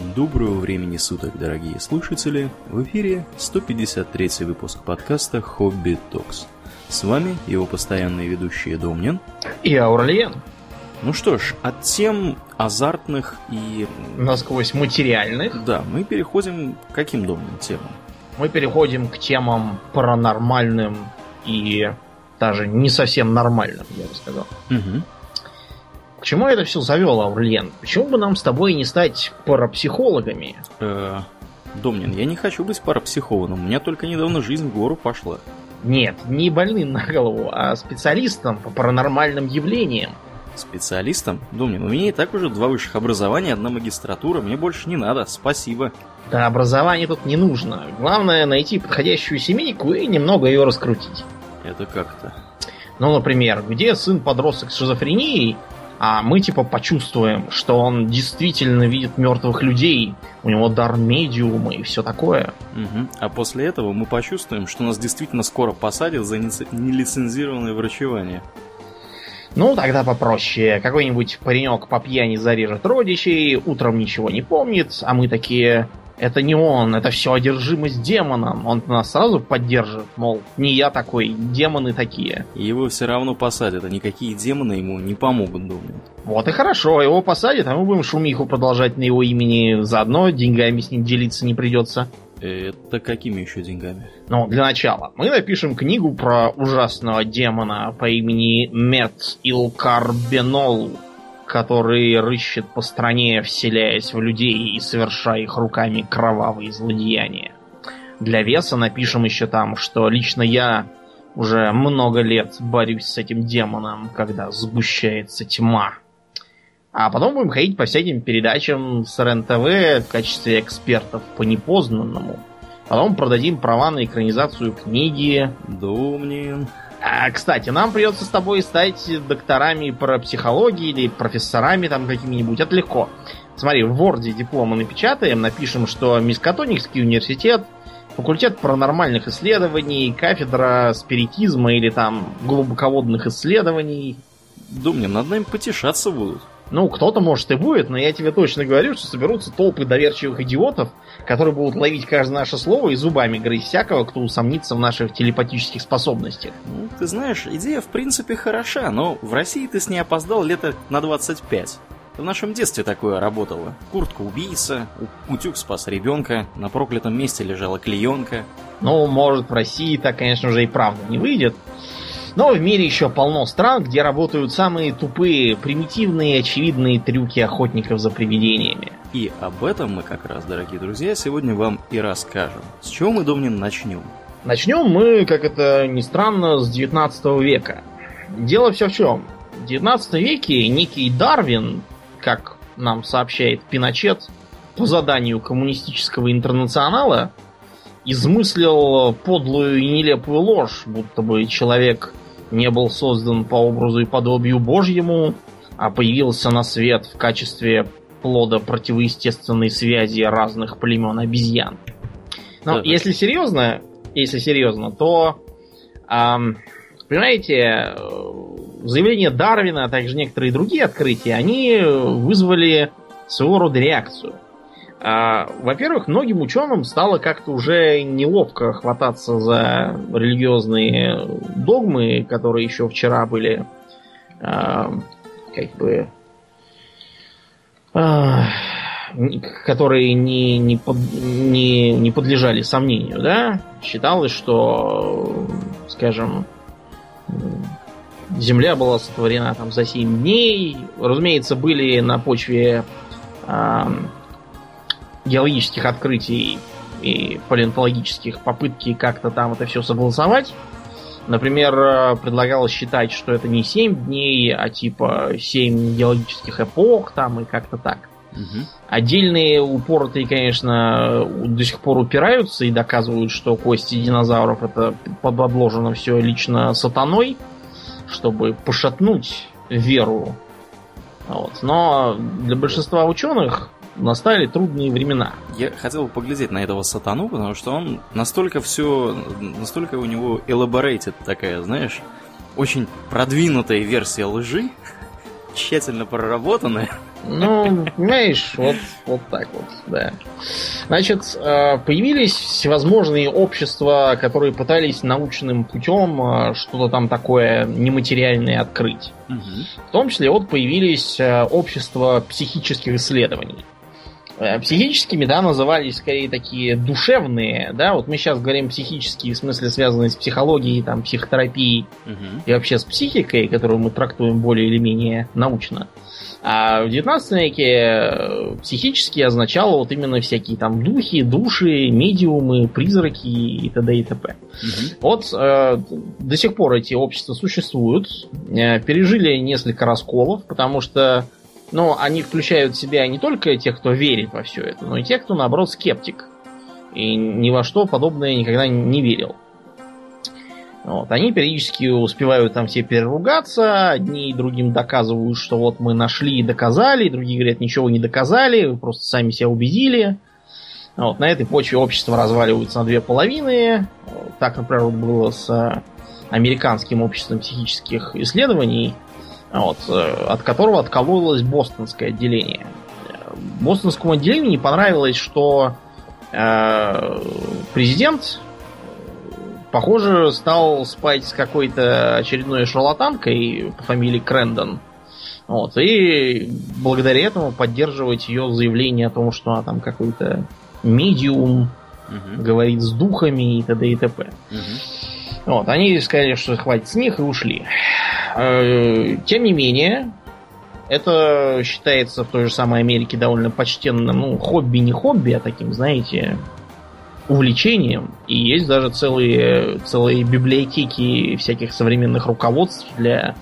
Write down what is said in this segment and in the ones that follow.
Доброго времени суток, дорогие слушатели! В эфире 153 выпуск подкаста «Хобби Токс». С вами его постоянные ведущие Домнин и Аурлиен. Ну что ж, от тем азартных и... Насквозь материальных. Да, мы переходим к каким, Домнин, темам? Мы переходим к темам паранормальным и даже не совсем нормальным, я бы сказал. Угу. К чему это все завело, Аурлиен? Почему бы нам с тобой не стать парапсихологами? Э, Домнин, я не хочу быть парапсихологом. У меня только недавно жизнь в гору пошла. Нет, не больным на голову, а специалистом по паранормальным явлениям. Специалистом? Домнин, у меня и так уже два высших образования, одна магистратура. Мне больше не надо, спасибо. Да, образование тут не нужно. Главное найти подходящую семейку и немного ее раскрутить. Это как-то? Ну, например, где сын подросток с шизофренией, а мы типа почувствуем, что он действительно видит мертвых людей, у него дар медиума и все такое. Угу. А после этого мы почувствуем, что нас действительно скоро посадят за нелицензированное врачевание. Ну, тогда попроще. Какой-нибудь паренек по пьяни зарежет родичей, утром ничего не помнит, а мы такие... Это не он, это все одержимость демоном. Он нас сразу поддержит, мол, не я такой, демоны такие. И его все равно посадят, а никакие демоны ему не помогут, думаю. Вот и хорошо, его посадят, а мы будем шумиху продолжать на его имени. Заодно деньгами с ним делиться не придется. Это какими еще деньгами? Ну, для начала, мы напишем книгу про ужасного демона по имени Мет Илкарбенол который рыщет по стране, вселяясь в людей и совершая их руками кровавые злодеяния. Для веса напишем еще там, что лично я уже много лет борюсь с этим демоном, когда сгущается тьма. А потом будем ходить по всяким передачам с РЕН-ТВ в качестве экспертов по непознанному. Потом продадим права на экранизацию книги. Думнин. А, кстати, нам придется с тобой стать докторами по психологии или профессорами там какими-нибудь. Это легко. Смотри, в Word дипломы напечатаем, напишем, что Мискатоникский университет, факультет паранормальных исследований, кафедра спиритизма или там глубоководных исследований. Думаю, над нами потешаться будут. Ну, кто-то, может, и будет, но я тебе точно говорю, что соберутся толпы доверчивых идиотов, которые будут ловить каждое наше слово и зубами грызть всякого, кто усомнится в наших телепатических способностях. Ну, ты знаешь, идея в принципе хороша, но в России ты с ней опоздал лето на 25. В нашем детстве такое работало. Куртка убийца, утюг спас ребенка, на проклятом месте лежала клеенка. Ну, может, в России так, конечно же, и правда не выйдет. Но в мире еще полно стран, где работают самые тупые, примитивные, очевидные трюки охотников за привидениями. И об этом мы как раз, дорогие друзья, сегодня вам и расскажем. С чего мы, Домнин, начнем? Начнем мы, как это ни странно, с 19 века. Дело все в чем. В 19 веке некий Дарвин, как нам сообщает Пиночет, по заданию коммунистического интернационала, измыслил подлую и нелепую ложь, будто бы человек не был создан по образу и подобию Божьему, а появился на свет в качестве плода противоестественной связи разных племен обезьян. Но да, если серьезно, если серьезно, то, эм, понимаете, заявление Дарвина, а также некоторые другие открытия, они вызвали своего рода реакцию. А, во-первых, многим ученым стало как-то уже неловко хвататься за религиозные догмы, которые еще вчера были а, как бы а, которые не, не, под, не, не подлежали сомнению, да, считалось, что, скажем, Земля была сотворена там за 7 дней. Разумеется, были на почве геологических открытий и палеонтологических попытки как-то там это все согласовать. Например, э, предлагалось считать, что это не 7 дней, а типа 7 геологических эпох там и как-то так. Угу. Отдельные упоротые, конечно, до сих пор упираются и доказывают, что кости динозавров это подложено все лично сатаной, чтобы пошатнуть веру. Вот. Но для большинства ученых настали трудные времена. Я хотел бы поглядеть на этого сатану, потому что он настолько все, настолько у него elaborated такая, знаешь, очень продвинутая версия лжи, тщательно проработаны. Ну, понимаешь, вот, вот так вот, да. Значит, э, появились всевозможные общества, которые пытались научным путем э, что-то там такое нематериальное открыть. Угу. В том числе вот появились э, общества психических исследований. Психическими, да, назывались скорее такие душевные, да, вот мы сейчас говорим психические, в смысле связанные с психологией, там, психотерапией Угу. и вообще с психикой, которую мы трактуем более или менее научно. А в 19 веке э, психически означало вот именно всякие там духи, души, медиумы, призраки и т.д. и т.п. Угу. Вот э, до сих пор эти общества существуют, э, пережили несколько расколов, потому что ну, они включают в себя не только тех, кто верит во все это, но и тех, кто, наоборот, скептик. И ни во что подобное никогда не верил. Вот. Они периодически успевают там все переругаться, одни и другим доказывают, что вот мы нашли и доказали, другие говорят, ничего не доказали, вы просто сами себя убедили. Вот. На этой почве общество разваливается на две половины. Так, например, было с американским обществом психических исследований, вот, от которого откололось бостонское отделение. Бостонскому отделению не понравилось, что э, президент похоже, стал спать с какой-то очередной шарлатанкой по фамилии Крэндон. Вот, и благодаря этому поддерживать ее заявление о том, что она там какой-то медиум, Угу. говорит с духами и т.д. и т.п. Угу. Вот, они сказали, что хватит с них и ушли. Э, Тем не менее, это считается в той же самой Америке довольно почтенным, ну, хобби не хобби, а таким, знаете, увлечением. И есть даже целые, целые библиотеки всяких современных руководств для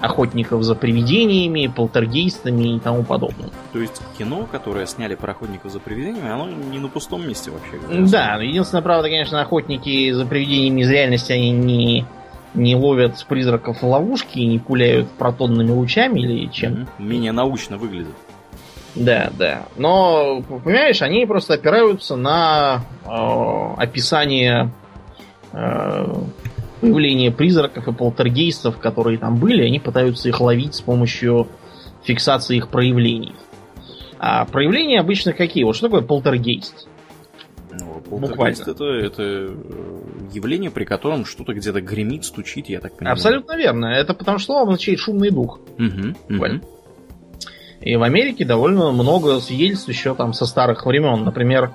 охотников за привидениями, полтергейстами и тому подобное. То есть кино, которое сняли про охотников за привидениями, оно не на пустом месте вообще. говоря. Да, но единственное, правда, конечно, охотники за привидениями из реальности, они не, не ловят призраков в ловушки и не пуляют протонными лучами или чем. Менее научно выглядит. Да, да. Но, понимаешь, они просто опираются на э, описание э, появления призраков и полтергейстов, которые там были. Они пытаются их ловить с помощью фиксации их проявлений. А проявления обычно какие? Вот что такое полтергейст? Ну, полтергейст это, это э, явление, при котором что-то где-то гремит, стучит, я так понимаю. Абсолютно верно. Это потому что слово означает шумный дух. Буквально. мгм. И в Америке довольно много свидетельств еще там со старых времен. Например,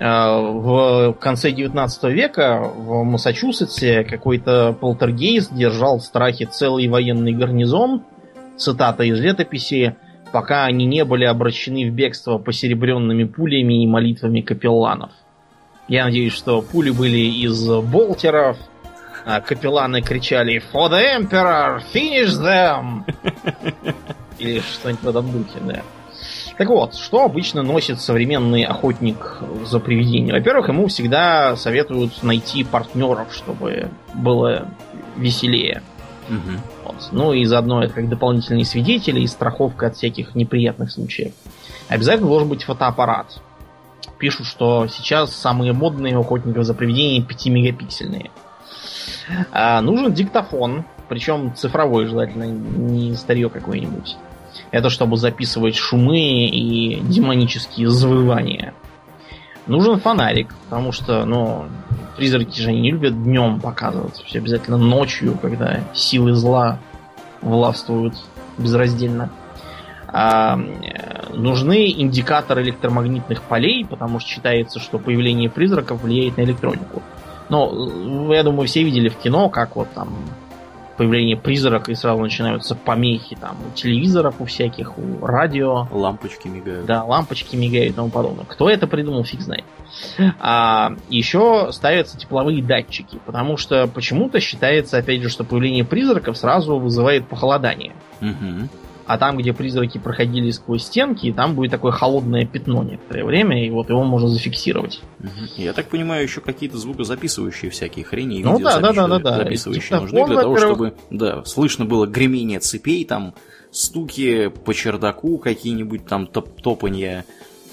в конце 19 века в Массачусетсе какой-то полтергейст держал в страхе целый военный гарнизон, цитата из летописи, пока они не были обращены в бегство посеребренными пулями и молитвами капелланов. Я надеюсь, что пули были из болтеров, а капелланы кричали «For the Emperor! Finish them!» Или что-нибудь в этом духе, да. Так вот, что обычно носит современный охотник за привидением? Во-первых, ему всегда советуют найти партнеров, чтобы было веселее. Мгм. Вот. Ну и заодно это как дополнительные свидетели и страховка от всяких неприятных случаев. Обязательно должен быть фотоаппарат. Пишут, что сейчас самые модные охотников за привидениями 5-мегапиксельные. А, нужен диктофон, причем цифровой желательно, не старье какое-нибудь. Это чтобы записывать шумы и демонические завывания. Нужен фонарик, потому что, ну, призраки же не любят днем показываться. Все обязательно ночью, когда силы зла властвуют безраздельно. А, э, нужны индикаторы электромагнитных полей, потому что считается, что появление призраков влияет на электронику. Но, э, я думаю, все видели в кино, как вот там появление призрака и сразу начинаются помехи там у телевизоров, у всяких, у радио. Лампочки мигают. Да, лампочки мигают и тому подобное. Кто это придумал, фиг знает. А, еще ставятся тепловые датчики, потому что почему-то считается, опять же, что появление призраков сразу вызывает похолодание. Мгм. А там, где призраки проходили сквозь стенки, там будет такое холодное пятно некоторое время, и вот его можно зафиксировать. Я так понимаю, еще какие-то звукозаписывающие всякие хрени и Ну да, да, да, да, да. записывающие Диктофон, нужны для того, чтобы да, слышно было гремение цепей, там стуки по чердаку, какие-нибудь там топ топанья.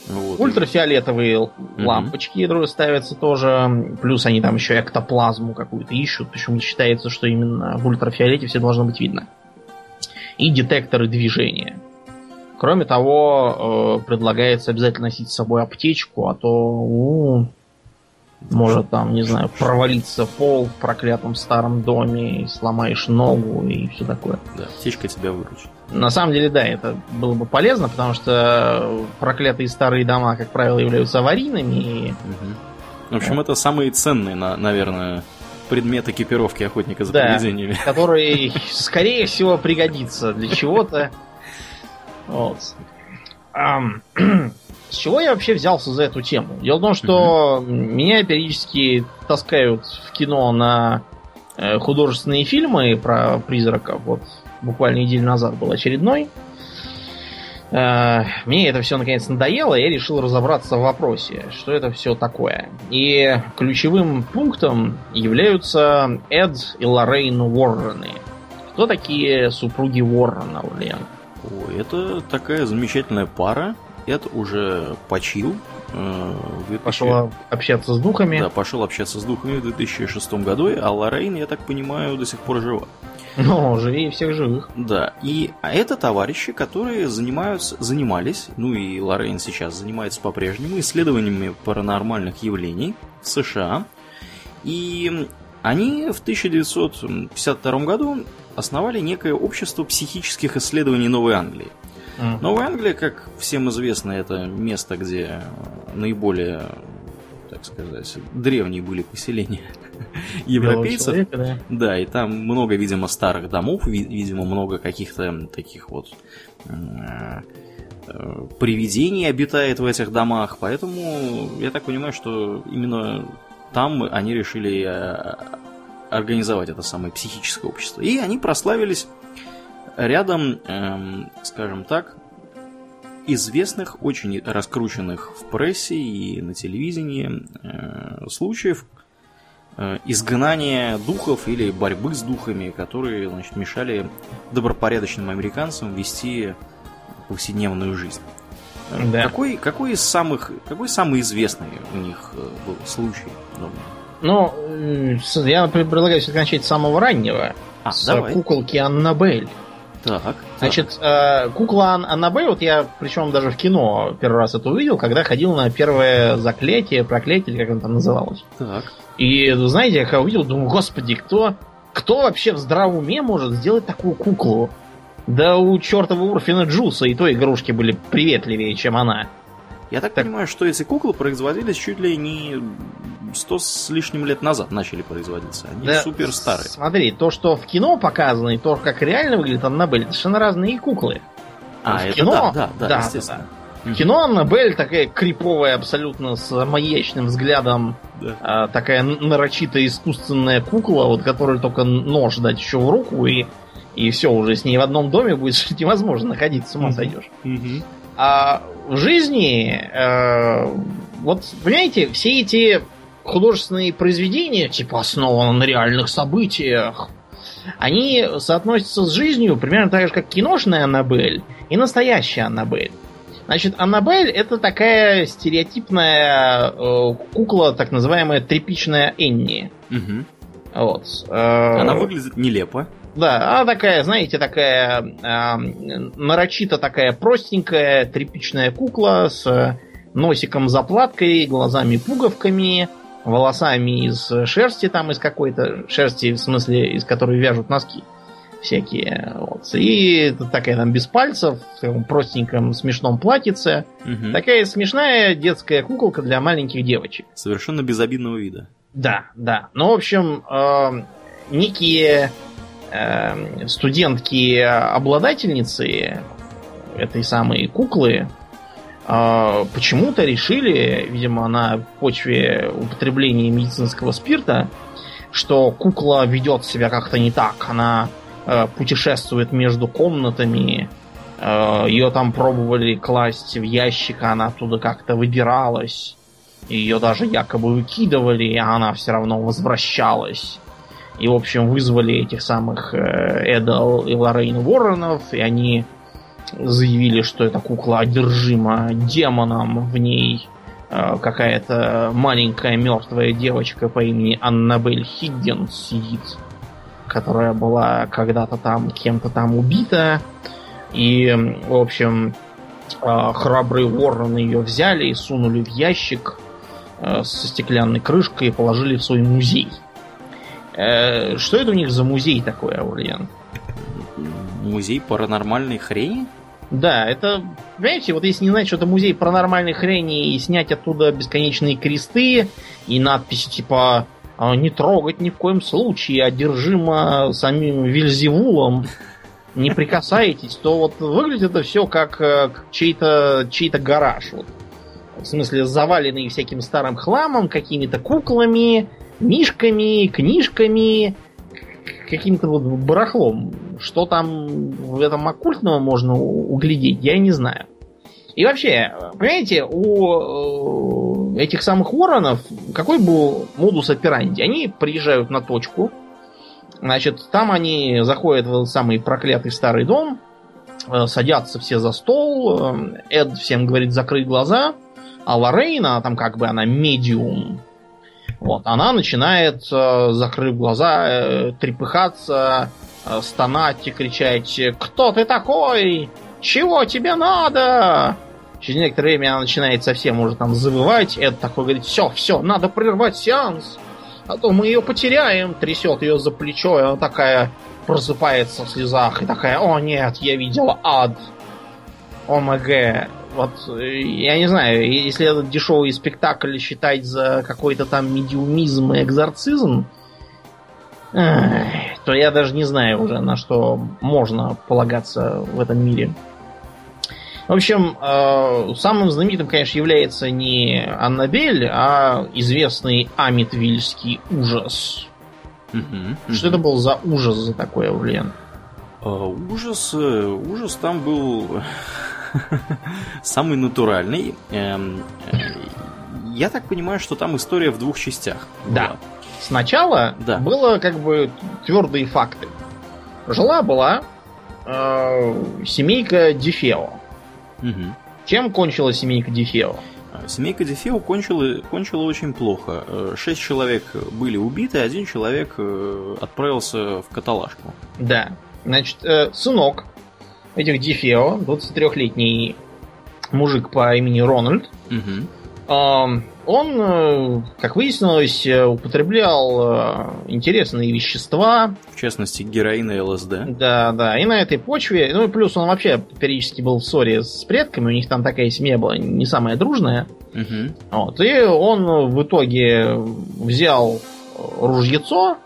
Вот. Ультрафиолетовые лампочки дру- ставятся тоже. Плюс они там еще эктоплазму какую-то ищут. Почему считается, что именно в ультрафиолете все должно быть видно. И детекторы движения. Кроме того, э, предлагается обязательно носить с собой аптечку, а то у, может там, не знаю, провалиться пол в проклятом старом доме, и сломаешь ногу и все такое. Да, аптечка тебя выручит. На самом деле, да, это было бы полезно, потому что проклятые старые дома, как правило, являются аварийными. И... Угу. В общем, это самые ценные, наверное, предмет экипировки охотника за да, привидениями. Который, скорее всего, пригодится для чего-то. Вот. С чего я вообще взялся за эту тему? Дело в том, что угу. меня периодически таскают в кино на э, художественные фильмы про призраков. Вот буквально неделю назад был очередной. Э, мне это все наконец надоело, и я решил разобраться в вопросе, что это все такое. И ключевым пунктом являются Эд и Лоррейн Уоррены. Кто такие супруги Уоррена, Лен? Ой, это такая замечательная пара. Эд уже почил. Э, 2000... Пошел общаться с духами. Да, пошел общаться с духами в 2006 году, а Лоррейн, я так понимаю, до сих пор жива. Ну, живее всех живых. Да, и а это товарищи, которые занимаются, занимались, ну и Лоррейн сейчас занимается по-прежнему, исследованиями паранормальных явлений в США. И они в 1952 году основали некое общество психических исследований Новой Англии. Mm. Новая Англия, как всем известно, это место, где наиболее так сказать, древние были поселения европейцев. Человека, да. да, и там много, видимо, старых домов, видимо, много каких-то таких вот э, привидений обитает в этих домах, поэтому я так понимаю, что именно там они решили э, организовать это самое психическое общество. И они прославились рядом, эм, скажем так, известных, очень раскрученных в прессе и на телевидении э, случаев изгнания духов или борьбы с духами, которые значит, мешали добропорядочным американцам вести повседневную жизнь. Э, да. Какой, какой из самых, какой самый известный у них э, был случай? Ну, я предлагаю все начать с самого раннего. А, с давай. куколки Аннабель. Так. Значит, э, кукла Аннабель, вот я, причем даже в кино первый раз это увидел, когда ходил на первое заклятие, проклятие, или как оно там называлось. Так. И, знаете, я когда увидел, думаю, господи, кто, кто вообще в здравом уме может сделать такую куклу? Да у чертова Урфина Джуса и то игрушки были приветливее, чем она. Я так, так понимаю, что эти куклы производились чуть ли не сто с лишним лет назад начали производиться. Они да, супер старые. Смотри, то, что в кино показано, и то, как реально выглядит Аннабель, это совершенно разные куклы. А, в это кино, да, да, да, да естественно. Да. Кино Аннабель такая криповая, абсолютно с маячным взглядом, да. а, такая нарочито искусственная кукла, вот которой только нож дать еще в руку, и, и все, уже с ней в одном доме будет жить невозможно находиться, с ума сойдешь. Mm-hmm. А в жизни, э, вот, понимаете, все эти художественные произведения, типа основаны на реальных событиях, они соотносятся с жизнью примерно так же, как киношная Аннабель и настоящая Аннабель. Значит, Аннабель это такая стереотипная э, кукла, так называемая тряпичная Энни. Угу. Вот. Э, Она выглядит нелепо. Да, она такая, знаете, такая э, нарочито такая простенькая тряпичная кукла с носиком заплаткой, глазами-пуговками, волосами из шерсти там, из какой-то шерсти, в смысле, из которой вяжут носки всякие. Вот. И такая там без пальцев, в таком простеньком смешном платьице. Угу. Такая смешная детская куколка для маленьких девочек. Совершенно безобидного вида. Да, да. Ну, в общем, э, некие э, студентки-обладательницы этой самой куклы э, почему-то решили, видимо, на почве употребления медицинского спирта, что кукла ведет себя как-то не так. Она путешествует между комнатами. Э, ее там пробовали класть в ящик, а она оттуда как-то выбиралась. Ее даже якобы выкидывали, а она все равно возвращалась. И, в общем, вызвали этих самых э, Эдал и Лоррейн Уорренов, и они заявили, что эта кукла одержима демоном, в ней э, какая-то маленькая мертвая девочка по имени Аннабель Хиггинс сидит. Которая была когда-то там кем-то там убита. И, в общем, э, храбрые вороны ее взяли и сунули в ящик э, со стеклянной крышкой и положили в свой музей. Э, что это у них за музей такой, Аурлиан? Музей паранормальной хрени? Да, это, понимаете, вот если не знать, что это музей паранормальной хрени и снять оттуда бесконечные кресты и надписи типа «А, «Не трогать ни в коем случае, одержимо самим Вильзевулом, не прикасайтесь», то вот выглядит это все как э, чей-то чей гараж. Вот. В смысле, заваленный всяким старым хламом, какими-то куклами, мишками, книжками, каким-то вот барахлом. Что там в этом оккультного можно углядеть, я не знаю. И вообще, понимаете, у э, этих самых воронов какой был модус операнди? Они приезжают на точку, значит, там они заходят в самый проклятый старый дом, э, садятся все за стол, э, Эд всем говорит закрыть глаза, а Лорейна, там как бы она медиум, вот, она начинает, закрыв глаза, трепыхаться, стонать и кричать «Кто ты такой? Чего тебе надо?» Через некоторое время она начинает совсем уже там завывать. Эд такой говорит «Все, все, надо прервать сеанс, а то мы ее потеряем». Трясет ее за плечо, и она такая просыпается в слезах и такая «О нет, я видела ад». ОМГ. Вот, я не знаю, если этот дешевый спектакль считать за какой-то там медиумизм и экзорцизм, то я даже не знаю уже, на что можно полагаться в этом мире. В общем, э, самым знаменитым, конечно, является не Аннабель, а известный Амитвильский ужас. Угу, что это был за ужас за такое, Влен? А, ужас, э, ужас там был самый натуральный. Эм, э, я так понимаю, что там история в двух частях. Да. Сначала да. было как бы твердые факты. Жила была э, семейка Дефео. Угу. Чем кончила семейка Дефео? А, семейка Дефео кончила, кончила очень плохо. Э, шесть человек были убиты, один человек э, отправился в каталажку. Да. Значит, сынок этих Дефео, 23-летний мужик по имени Рональд. Угу. Он, э, как выяснилось, э, употреблял э, интересные вещества. В частности, героин и ЛСД. Да, да. И на этой почве, ну и плюс он вообще периодически был в ссоре с предками, у них там такая семья была не самая дружная. Угу. Вот. И он в итоге взял ружьецо,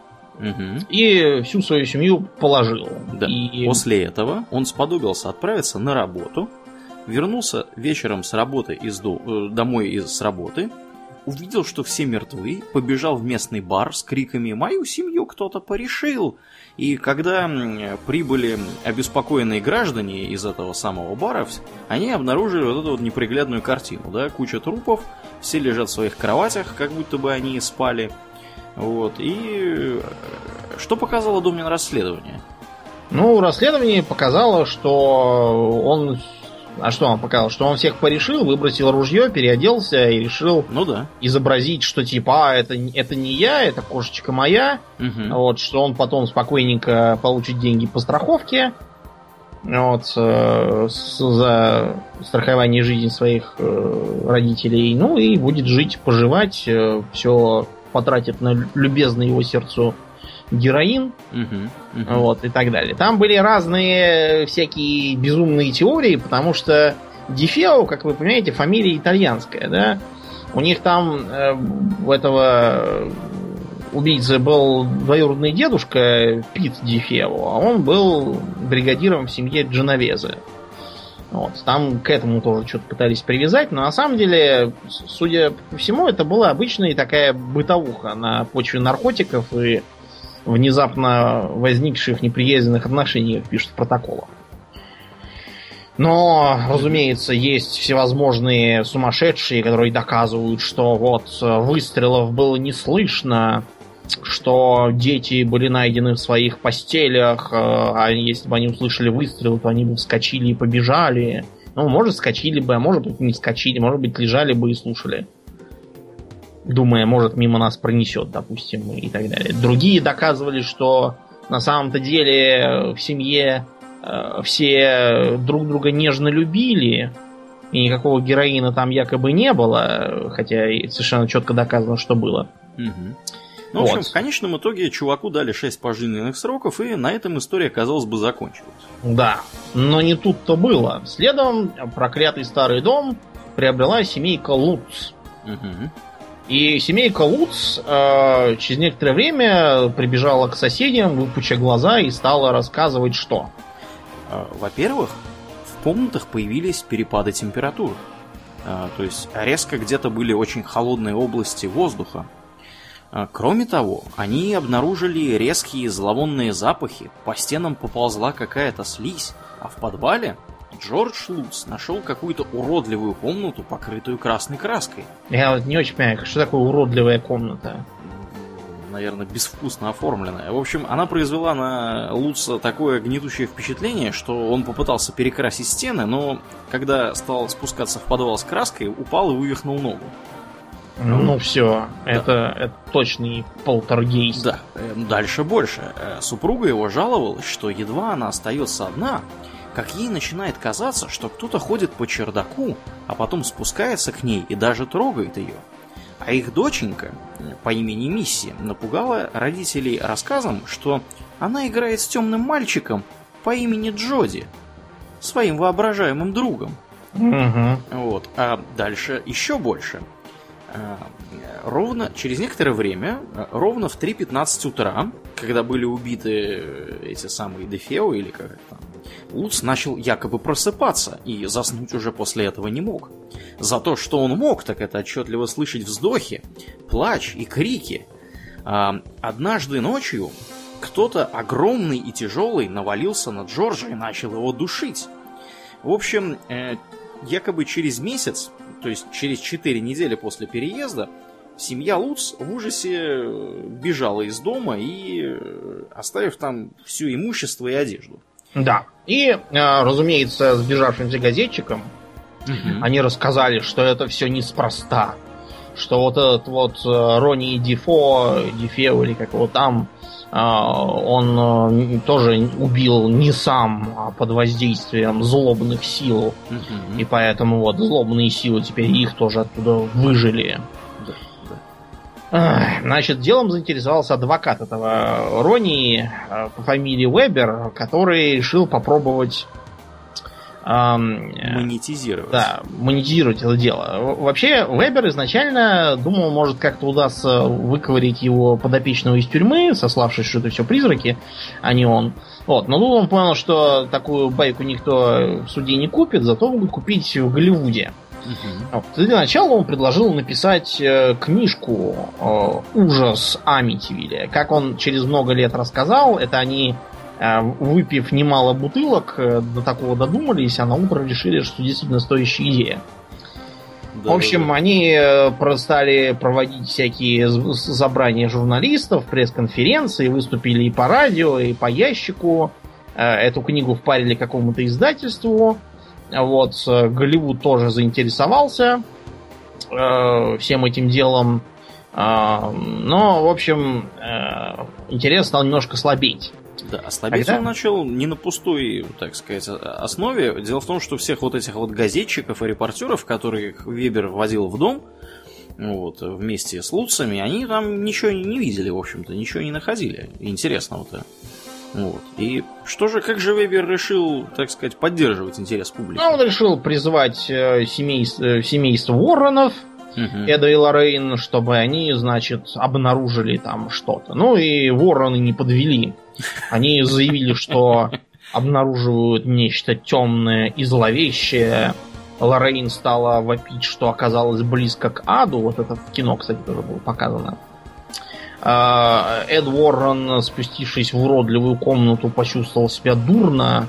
Угу. И всю свою семью положил. Да. И... После этого он сподобился отправиться на работу, вернулся вечером с работы из до... Э, домой из с работы, увидел, что все мертвы, побежал в местный бар с криками «Мою семью кто-то порешил!» И когда прибыли обеспокоенные граждане из этого самого бара, они обнаружили вот эту вот неприглядную картину, да, куча трупов, все лежат в своих кроватях, как будто бы они спали, вот. И э, что показало Домнин расследование? Ну, расследование показало, что он... А что он показал? Что он всех порешил, выбросил ружье, переоделся и решил ну, да. изобразить, что типа, а, это, это не я, это кошечка моя. Угу. Вот, что он потом спокойненько получит деньги по страховке. Вот, э, за страхование жизни своих э, родителей. Ну и будет жить, поживать, э, все потратит на любезный его сердцу героин, uh-huh, uh-huh. вот, и так далее. Там были разные всякие безумные теории, потому что Дефео, как вы понимаете, фамилия итальянская, да? У них там э, у этого убийцы был двоюродный дедушка Пит Дефео, а он был бригадиром в семье Дженовезе. Вот, там к этому тоже что-то пытались привязать, но на самом деле, судя по всему, это была обычная такая бытовуха на почве наркотиков и внезапно возникших неприязненных отношений, пишут в протоколах. Но, разумеется, есть всевозможные сумасшедшие, которые доказывают, что вот выстрелов было не слышно, что дети были найдены в своих постелях, э, а если бы они услышали выстрел, то они бы вскочили и побежали. Ну, может, скочили бы, а может быть, не скочили, может быть, лежали бы и слушали. Думая, может, мимо нас пронесет, допустим, и так далее. Другие доказывали, что на самом-то деле в семье э, все друг друга нежно любили, и никакого героина там якобы не было, хотя и совершенно четко доказано, что было. Угу. Ну, в общем, в конечном итоге чуваку дали 6 пожизненных сроков, и на этом история, казалось бы, закончилась. Да, но не тут-то было. Следом проклятый старый дом приобрела семейка Луц. Угу. И семейка Луц э, через некоторое время прибежала к соседям, выпуча глаза и стала рассказывать, что. А, во-первых, в комнатах появились перепады температур. А, то есть резко где-то были очень холодные области воздуха. А, кроме того, они обнаружили резкие зловонные запахи, по стенам поползла какая-то слизь, а в подвале Джордж Луц нашел какую-то уродливую комнату, покрытую красной краской. Я вот не очень понимаю, что такое уродливая комната? Наверное, безвкусно оформленная. В общем, она произвела на Луца такое гнетущее впечатление, что он попытался перекрасить стены, но когда стал спускаться в подвал с краской, упал и вывихнул ногу. Ну, ну все, да. это, это точный полтергейст. Да, э, дальше больше. Э, супруга его жаловалась, что едва она остается одна, как ей начинает казаться, что кто-то ходит по чердаку, а потом спускается к ней и даже трогает ее. А их доченька по имени Мисси напугала родителей рассказом, что она играет с темным мальчиком по имени Джоди, своим воображаемым другом. Угу. Вот. А дальше еще больше. А, ровно через некоторое время, ровно в 3.15 утра, когда были убиты эти самые Дефео или как Луц начал якобы просыпаться и заснуть уже после этого не мог. За то, что он мог, так это отчетливо слышать вздохи, плач и крики. А, однажды ночью кто-то огромный и тяжелый навалился на Джорджа и начал его душить. В общем, э, якобы через месяц, то есть через 4 недели после переезда, семья Луц в ужасе э, бежала из дома и э, оставив там все имущество и одежду. Да. И, э, разумеется, сбежавшимся газетчикам угу. они рассказали, что это все неспроста. Что вот этот вот э, Ронни Дефо, Дефео или как его там, э, он тоже убил не сам, а под воздействием злобных сил. Угу. И поэтому вот злобные силы теперь их тоже оттуда выжили. Значит, делом заинтересовался адвокат этого Рони э, по фамилии Вебер, который решил попробовать эм, монетизировать. Да, монетизировать это дело. Вообще, Вебер изначально думал, может, как-то удастся выковырить его подопечного из тюрьмы, сославшись, что это все призраки, а не он. Вот. Но тут он понял, что такую байку никто в суде не купит, зато могут купить в Голливуде. Угу. Для начала он предложил написать э, книжку э, «Ужас Амитивилля». Как он через много лет рассказал, это они, э, выпив немало бутылок, э, до такого додумались, а на утро решили, что действительно стоящая идея. Да, в общем, да. они э, стали проводить всякие забрания журналистов, пресс-конференции, выступили и по радио, и по ящику. Э, эту книгу впарили какому-то издательству. Вот, э, Голливуд тоже заинтересовался э, всем этим делом. Э, но, в общем, э, интерес стал немножко слабеть. Да, ослабеть Когда? он начал не на пустой, так сказать, основе. Дело в том, что всех вот этих вот газетчиков и репортеров, которых Вебер возил в дом, вот, вместе с Луцами, они там ничего не видели, в общем-то, ничего не находили интересного-то. Вот. И что же, как же Вебер решил, так сказать, поддерживать интерес публики? Ну, он решил призвать э, семейство, э, семейство Уорренов, угу. Эда и Лоррейн, чтобы они, значит, обнаружили там что-то. Ну и Уоррены не подвели. Они заявили, что обнаруживают нечто темное и зловещее. Лоррейн стала вопить, что оказалось близко к аду. Вот это в кино, кстати, тоже было показано. А, Эд Уоррен, спустившись в уродливую комнату, почувствовал себя дурно.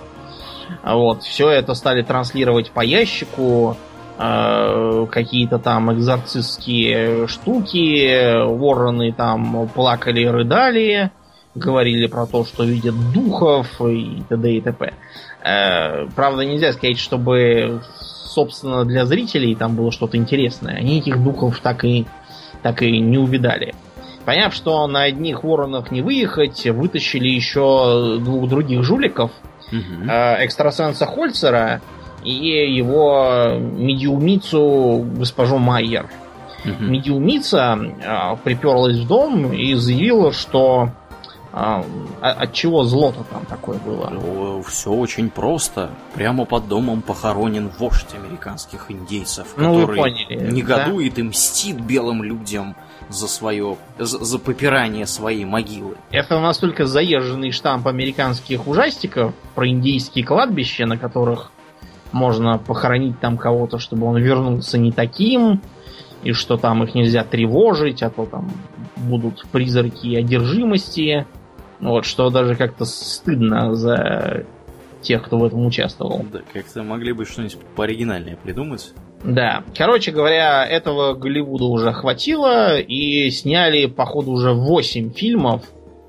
Вот, все это стали транслировать по ящику. А, какие-то там экзорцистские штуки. Уоррены там плакали рыдали. Говорили про то, что видят духов и т.д. и т.п. А, правда, нельзя сказать, чтобы собственно для зрителей там было что-то интересное. Они этих духов так и, так и не увидали. Поняв, что на одних воронах не выехать, вытащили еще двух других жуликов. Э, экстрасенса Хольцера и его медиумицу госпожу Майер. Мгм. Медиумица э, приперлась в дом и заявила, что э, от чего зло-то там такое было. Все очень просто. Прямо под домом похоронен вождь американских индейцев, Ну, который поняли, негодует и мстит белым людям за свое, за, за попирание своей могилы. Это настолько заезженный штамп американских ужастиков про индейские кладбища, на которых можно похоронить там кого-то, чтобы он вернулся не таким, и что там их нельзя тревожить, а то там будут призраки одержимости. Вот, что даже как-то стыдно за тех, кто в этом участвовал. Да, как-то могли бы что-нибудь пооригинальнее придумать. Да. Короче говоря, этого Голливуда уже хватило, и сняли, походу, уже 8 фильмов,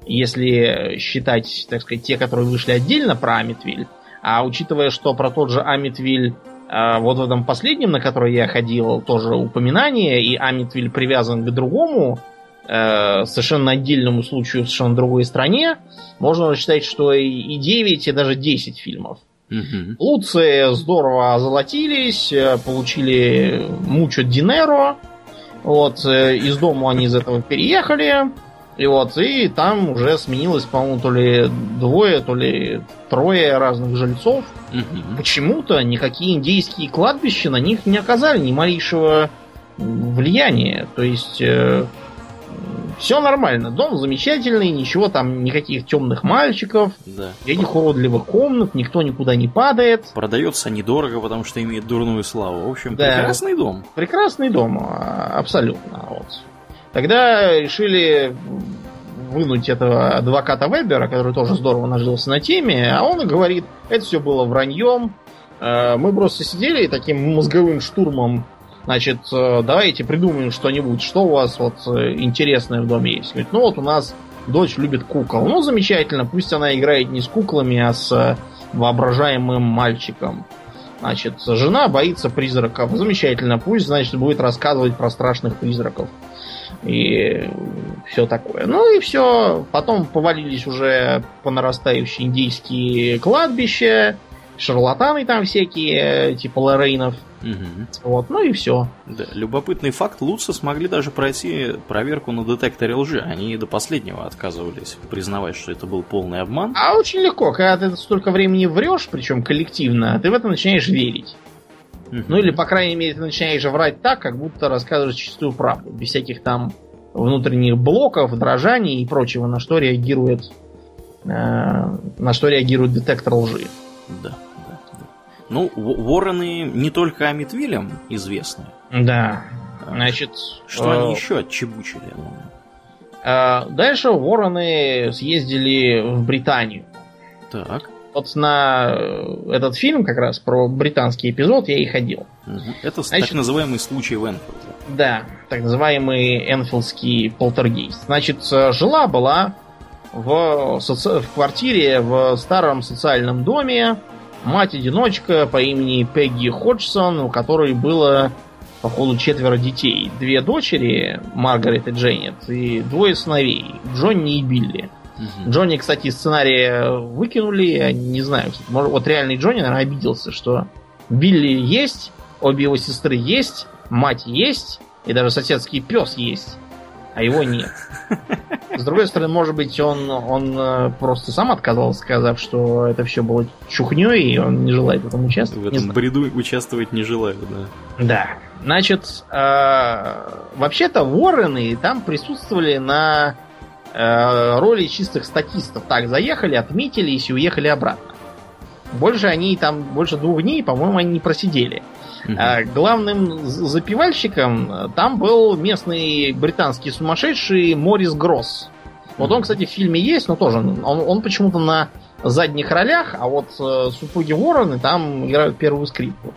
если считать, так сказать, те, которые вышли отдельно про Амитвиль. А учитывая, что про тот же Амитвиль э, вот в этом последнем, на который я ходил, тоже упоминание, и Амитвиль привязан к другому, э, совершенно отдельному случаю в совершенно другой стране, можно считать, что и и 9, и даже 10 фильмов. Мгм. Луции здорово озолотились, э, получили мучо динеро. Вот, э, из дома они из этого переехали. И вот, и там уже сменилось, по-моему, то ли двое, то ли трое разных жильцов. Мгм. Почему-то никакие индейские кладбища на них не оказали ни малейшего влияния. То есть все нормально. Дом замечательный, ничего там, никаких темных мальчиков, Да. никаких уродливых комнат, никто никуда не падает. Продается недорого, потому что имеет дурную славу. В общем, Да. прекрасный дом. Прекрасный дом, а, абсолютно. Вот. Тогда решили вынуть этого адвоката Вебера, который тоже здорово нажился на теме, а он и говорит, это все было враньем, э, мы просто сидели таким мозговым штурмом, значит, э, давайте придумаем что-нибудь, что у вас вот э, интересное в доме есть. Говорит, ну вот у нас дочь любит кукол. Ну, замечательно, пусть она играет не с куклами, а с э, воображаемым мальчиком. Значит, жена боится призраков. Замечательно, пусть, значит, будет рассказывать про страшных призраков. И все такое. Ну и все. Потом повалились уже по нарастающей индийские кладбища, шарлатаны там всякие, типа Лорейнов. Мгм. Вот, ну и все. Да, любопытный факт, Луца смогли даже пройти проверку на детекторе лжи. Они до последнего отказывались признавать, что это был полный обман. А очень легко, когда ты столько времени врешь, причем коллективно, ты в это начинаешь верить. Мгм. Ну или, по крайней мере, ты начинаешь врать так, как будто рассказываешь чистую правду, без всяких там внутренних блоков, дрожаний и прочего, на что реагирует э, на что реагирует детектор лжи. Да. Ну, Во- вороны не только Амитвилем известны. Да. А Значит, Что э, они еще отчебучили? э, дальше вороны съездили в Британию. Так. Вот на э, этот фильм как раз про британский эпизод я и ходил. Это Значит- так называемый случай в Энфилде. Да, так называемый Энфилдский полтергейст. Значит, э, жила-была в, соци- в квартире в старом социальном доме мать-одиночка по имени Пегги Ходжсон, у которой было, походу, четверо детей. Две дочери, Маргарет и Дженнет, и двое сыновей, Джонни и Билли. Мгм. Джонни, кстати, из сценария выкинули, я не знаю, кстати, может, вот реальный Джонни, наверное, обиделся, что Билли есть, обе его сестры есть, мать есть, и даже соседский пес есть, а его нет. С другой стороны, может быть, он, он э, просто сам отказался, сказав, что это все было чухней, и он не желает в этом В участвовать. Не этом знаю. бреду участвовать не желаю, да. Да. Значит, э, вообще-то вороны там присутствовали на э, роли чистых статистов. Так, заехали, отметились и уехали обратно. Больше они там, больше двух дней, по-моему, они не просидели. А главным запивальщиком э, там был местный британский сумасшедший Морис Гросс. Вот он, кстати, в фильме есть, но тоже он, он почему-то на задних ролях, а вот э, супруги Вороны там играют первую скрипку.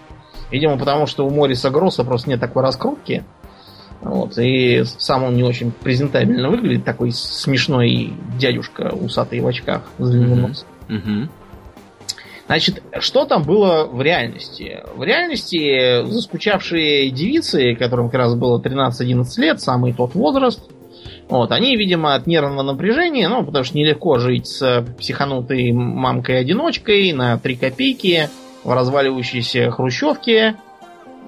Видимо, потому что у Мориса Гросса просто нет такой раскрутки. Вот, и сам он не очень презентабельно выглядит, такой смешной дядюшка усатый в очках с длинным носом. Мгм. Значит, что там было в реальности? В реальности заскучавшие девицы, которым как раз было 13-11 лет, самый тот возраст, Вот, они, видимо, от нервного напряжения, ну, потому что нелегко жить с психанутой мамкой-одиночкой на три копейки в разваливающейся хрущевке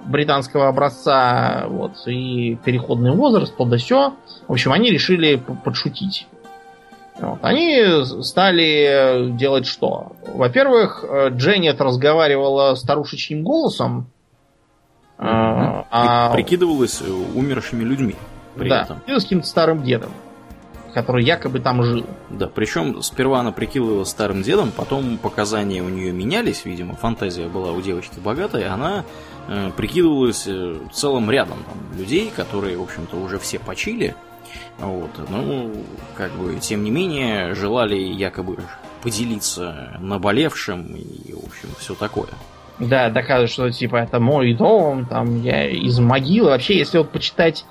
британского образца, вот, и переходный возраст, то да сё. В общем, они решили подшутить. Вот. Они стали делать что? Во-первых, э, Дженнет разговаривала старушечьим голосом. Mm-hmm. А... Прикидывалась э, умершими людьми. При да, этом. с каким-то старым дедом, который якобы там жил. Да, причем сперва она прикидывалась старым дедом, потом показания у нее менялись, видимо, фантазия была у девочки богатая, она э, прикидывалась э, целым рядом там, людей, которые, в общем-то, уже все почили, вот. Ну, как бы, тем не менее, желали якобы поделиться наболевшим и, в общем, все такое. Да, доказывают, что типа это мой дом, там я из могилы. Вообще, если вот почитать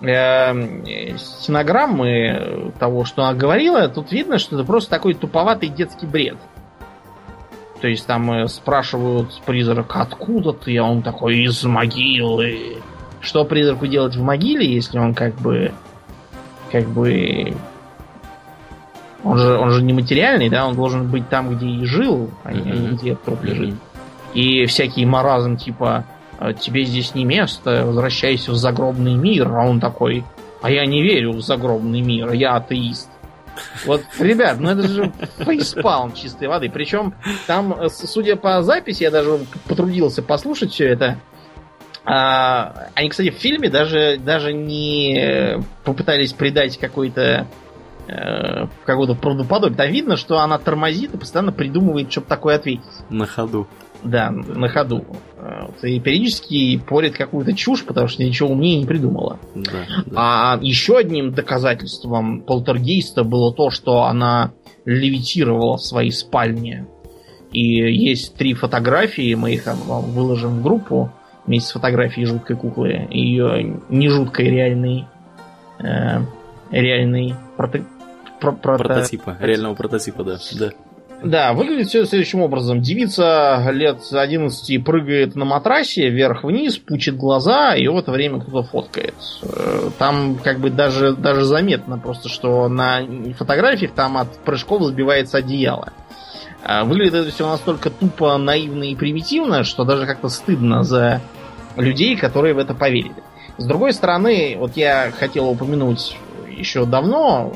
э, стенограммы того, что она говорила, тут видно, что это просто такой туповатый детский бред. То есть там э, спрашивают призрак, откуда ты, а он такой из могилы. Что призраку делать в могиле, если он как бы как бы он же, он же не материальный, да, он должен быть там, где и жил, а не mm-hmm. где труп лежит. И всякий маразм типа «А тебе здесь не место, возвращайся в загробный мир, а он такой, а я не верю в загробный мир, я атеист. Вот, ребят, ну это же фейспалм чистой воды. Причем там, судя по записи, я даже потрудился послушать все это, они, кстати, в фильме даже, даже не попытались придать какой-то э, какого-то правдоподобие. Там видно, что она тормозит и постоянно придумывает, чтобы такое ответить. На ходу. Да, на ходу. Вот, и периодически порит какую-то чушь, потому что ничего умнее не придумала. Да, да. А еще одним доказательством полтергейста было то, что она левитировала в своей спальне. И есть три фотографии, мы их вам выложим в группу вместе с фотографией жуткой куклы, ее не жуткой реальной э, реальный прото, про, прото, прототипа, реального прототипа, да, да. Да, выглядит все следующим образом. Девица лет 11 прыгает на матрасе вверх-вниз, пучит глаза, и в это время кто-то фоткает. Э, там как бы даже, даже заметно просто, что на фотографиях там от прыжков сбивается одеяло. А выглядит это все настолько тупо, наивно и примитивно, что даже как-то стыдно за людей, которые в это поверили. С другой стороны, вот я хотел упомянуть еще давно,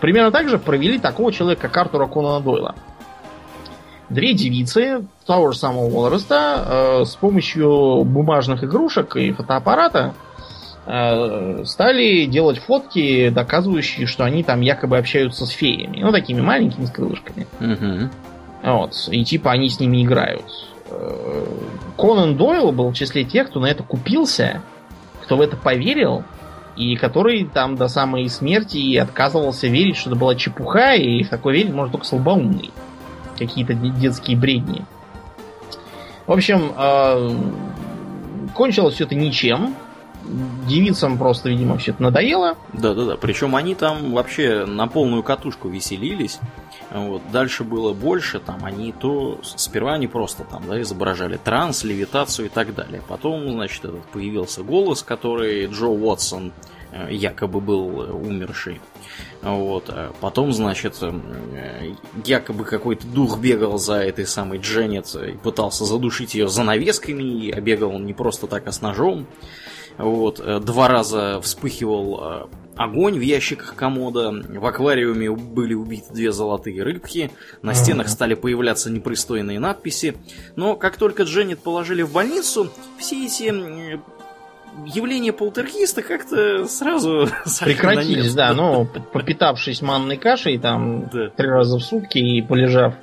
примерно так же провели такого человека, как Артура Конана Дойла. Две девицы того же самого возраста э, с помощью бумажных игрушек и фотоаппарата э, стали делать фотки, доказывающие, что они там якобы общаются с феями. Ну, такими маленькими с крылышками. Угу. Вот. И типа они с ними играют. Э, Конан Дойл был в числе тех, кто на это купился, кто в это поверил, и который там до самой смерти и отказывался верить, что это была чепуха, и в такое верить может только слабоумный. Какие-то детские бредни. В общем, э, кончилось все это ничем девицам просто, видимо, все это надоело. Да-да-да, причем они там вообще на полную катушку веселились. Вот. Дальше было больше, там они то... Сперва они просто там, да, изображали транс, левитацию и так далее. Потом, значит, этот появился голос, который Джо Уотсон э, якобы был э, умерший. Вот. А потом, значит, э, якобы какой-то дух бегал за этой самой Дженнет и пытался задушить ее занавесками, и бегал он не просто так, а с ножом. Вот, два раза вспыхивал огонь в ящиках комода, в аквариуме были убиты две золотые рыбки, на стенах стали появляться непристойные надписи. Но как только Дженнет положили в больницу, все эти явления полтергиста как-то сразу прекратились, да, ну, попитавшись манной кашей там да. три раза в сутки и полежав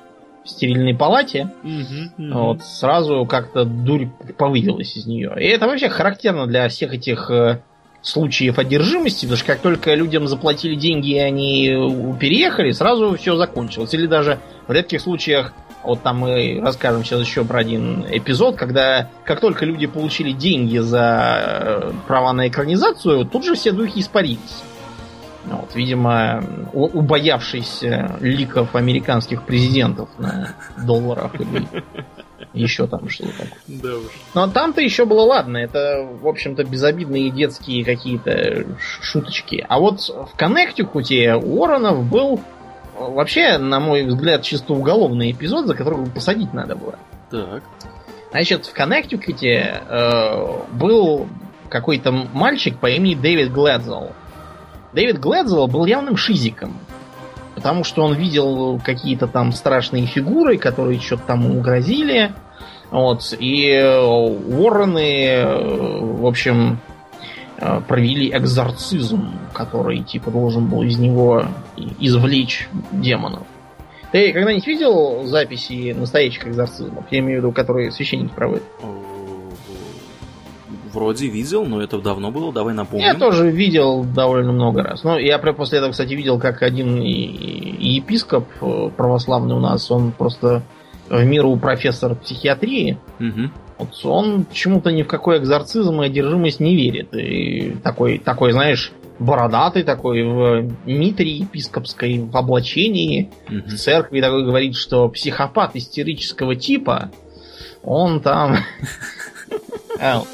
в стерильной палате, угу, угу. вот сразу как-то дурь повылилась из нее. И это вообще характерно для всех этих э, случаев одержимости, потому что как только людям заплатили деньги и они переехали, сразу все закончилось. Или даже в редких случаях, вот там мы расскажем сейчас еще про один эпизод, когда как только люди получили деньги за э, права на экранизацию, тут же все духи испарились. Вот, видимо, убоявшись ликов американских президентов на долларах или еще там что-то такое. Да уж. Но там-то еще было ладно, это, в общем-то, безобидные детские какие-то шуточки. А вот в Коннектикуте у Уорренов был э, вообще, на мой взгляд, чисто уголовный эпизод, за который посадить надо было. Так. Значит, в Коннектикуте э, был какой-то мальчик по имени Дэвид Глэдзелл. Дэвид Глэдзелл был явным шизиком. Потому что он видел какие-то там страшные фигуры, которые что-то там ему грозили. Вот. И э, Уоррены, э, в общем, э, провели экзорцизм, который типа должен был из него извлечь демонов. Ты когда-нибудь видел записи настоящих экзорцизмов? Я имею в виду, которые священники проводят. Вроде видел, но это давно было, давай напомним. Я тоже видел довольно много раз. Ну, я после этого, кстати, видел, как один епископ э, православный у нас, он просто в миру профессор психиатрии, Мгм. вот он почему-то ни в какой экзорцизм и одержимость не верит. И такой, такой, знаешь, бородатый такой, в митре епископской, в облачении, Мгм. в церкви такой говорит, что психопат истерического типа, он там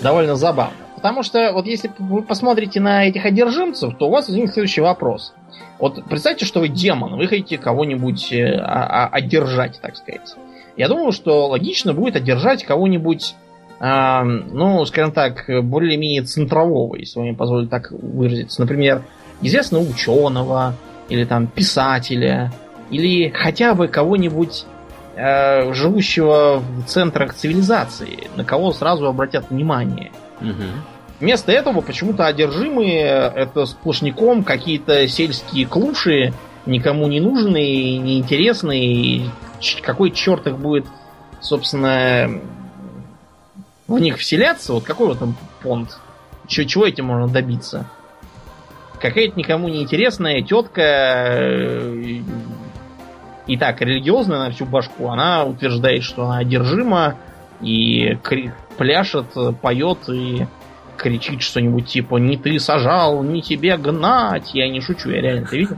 довольно забавно. Потому что вот если вы посмотрите на этих одержимцев, то у вас возникнет следующий вопрос. Вот представьте, что вы демон, вы хотите кого-нибудь э, а- а- одержать, так сказать. Я думаю, что логично будет одержать кого-нибудь, а, ну, скажем так, более-менее центрового, если вы мне позволите так выразиться. Например, известного ученого, или там писателя, или хотя бы кого-нибудь э, живущего в центрах цивилизации, на кого сразу обратят внимание. Мгм. Вместо этого почему-то одержимые это сплошняком какие-то сельские клуши, никому не нужные, неинтересные. Какой черт их будет, собственно, в них вселяться? Вот какой вот там понт? Чё- чего этим можно добиться? Какая-то никому не интересная тетка э, и так религиозная на всю башку, она утверждает, что она одержима и кри- пляшет, поет и кричит что-нибудь типа «Не ты сажал, не тебе гнать!» Я не шучу, я реально это видел.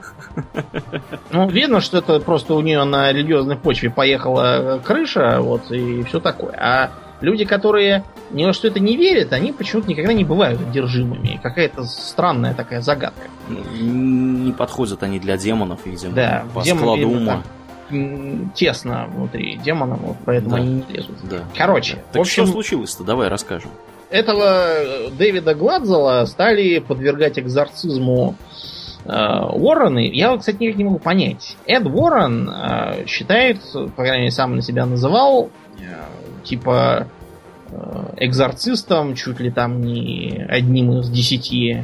Ну, видно, что это просто у нее на религиозной почве поехала крыша, вот, и все такое. А люди, которые ни во что это не верят, они почему-то никогда не бывают одержимыми. Какая-то странная такая загадка. Ну, Не подходят они для демонов, видимо. Да, по демон, складу видно, ума. там тесно внутри демона, вот поэтому Да. они не лезут. Да. Короче, Так в общем, что случилось-то? Давай расскажем. этого э, Дэвида Гладзела стали подвергать экзорцизму э, Уоррены. Я, кстати, никак не могу понять. Эд Уоррен э, считает, по крайней мере, сам на себя называл, типа э, экзорцистом, чуть ли там не одним из десяти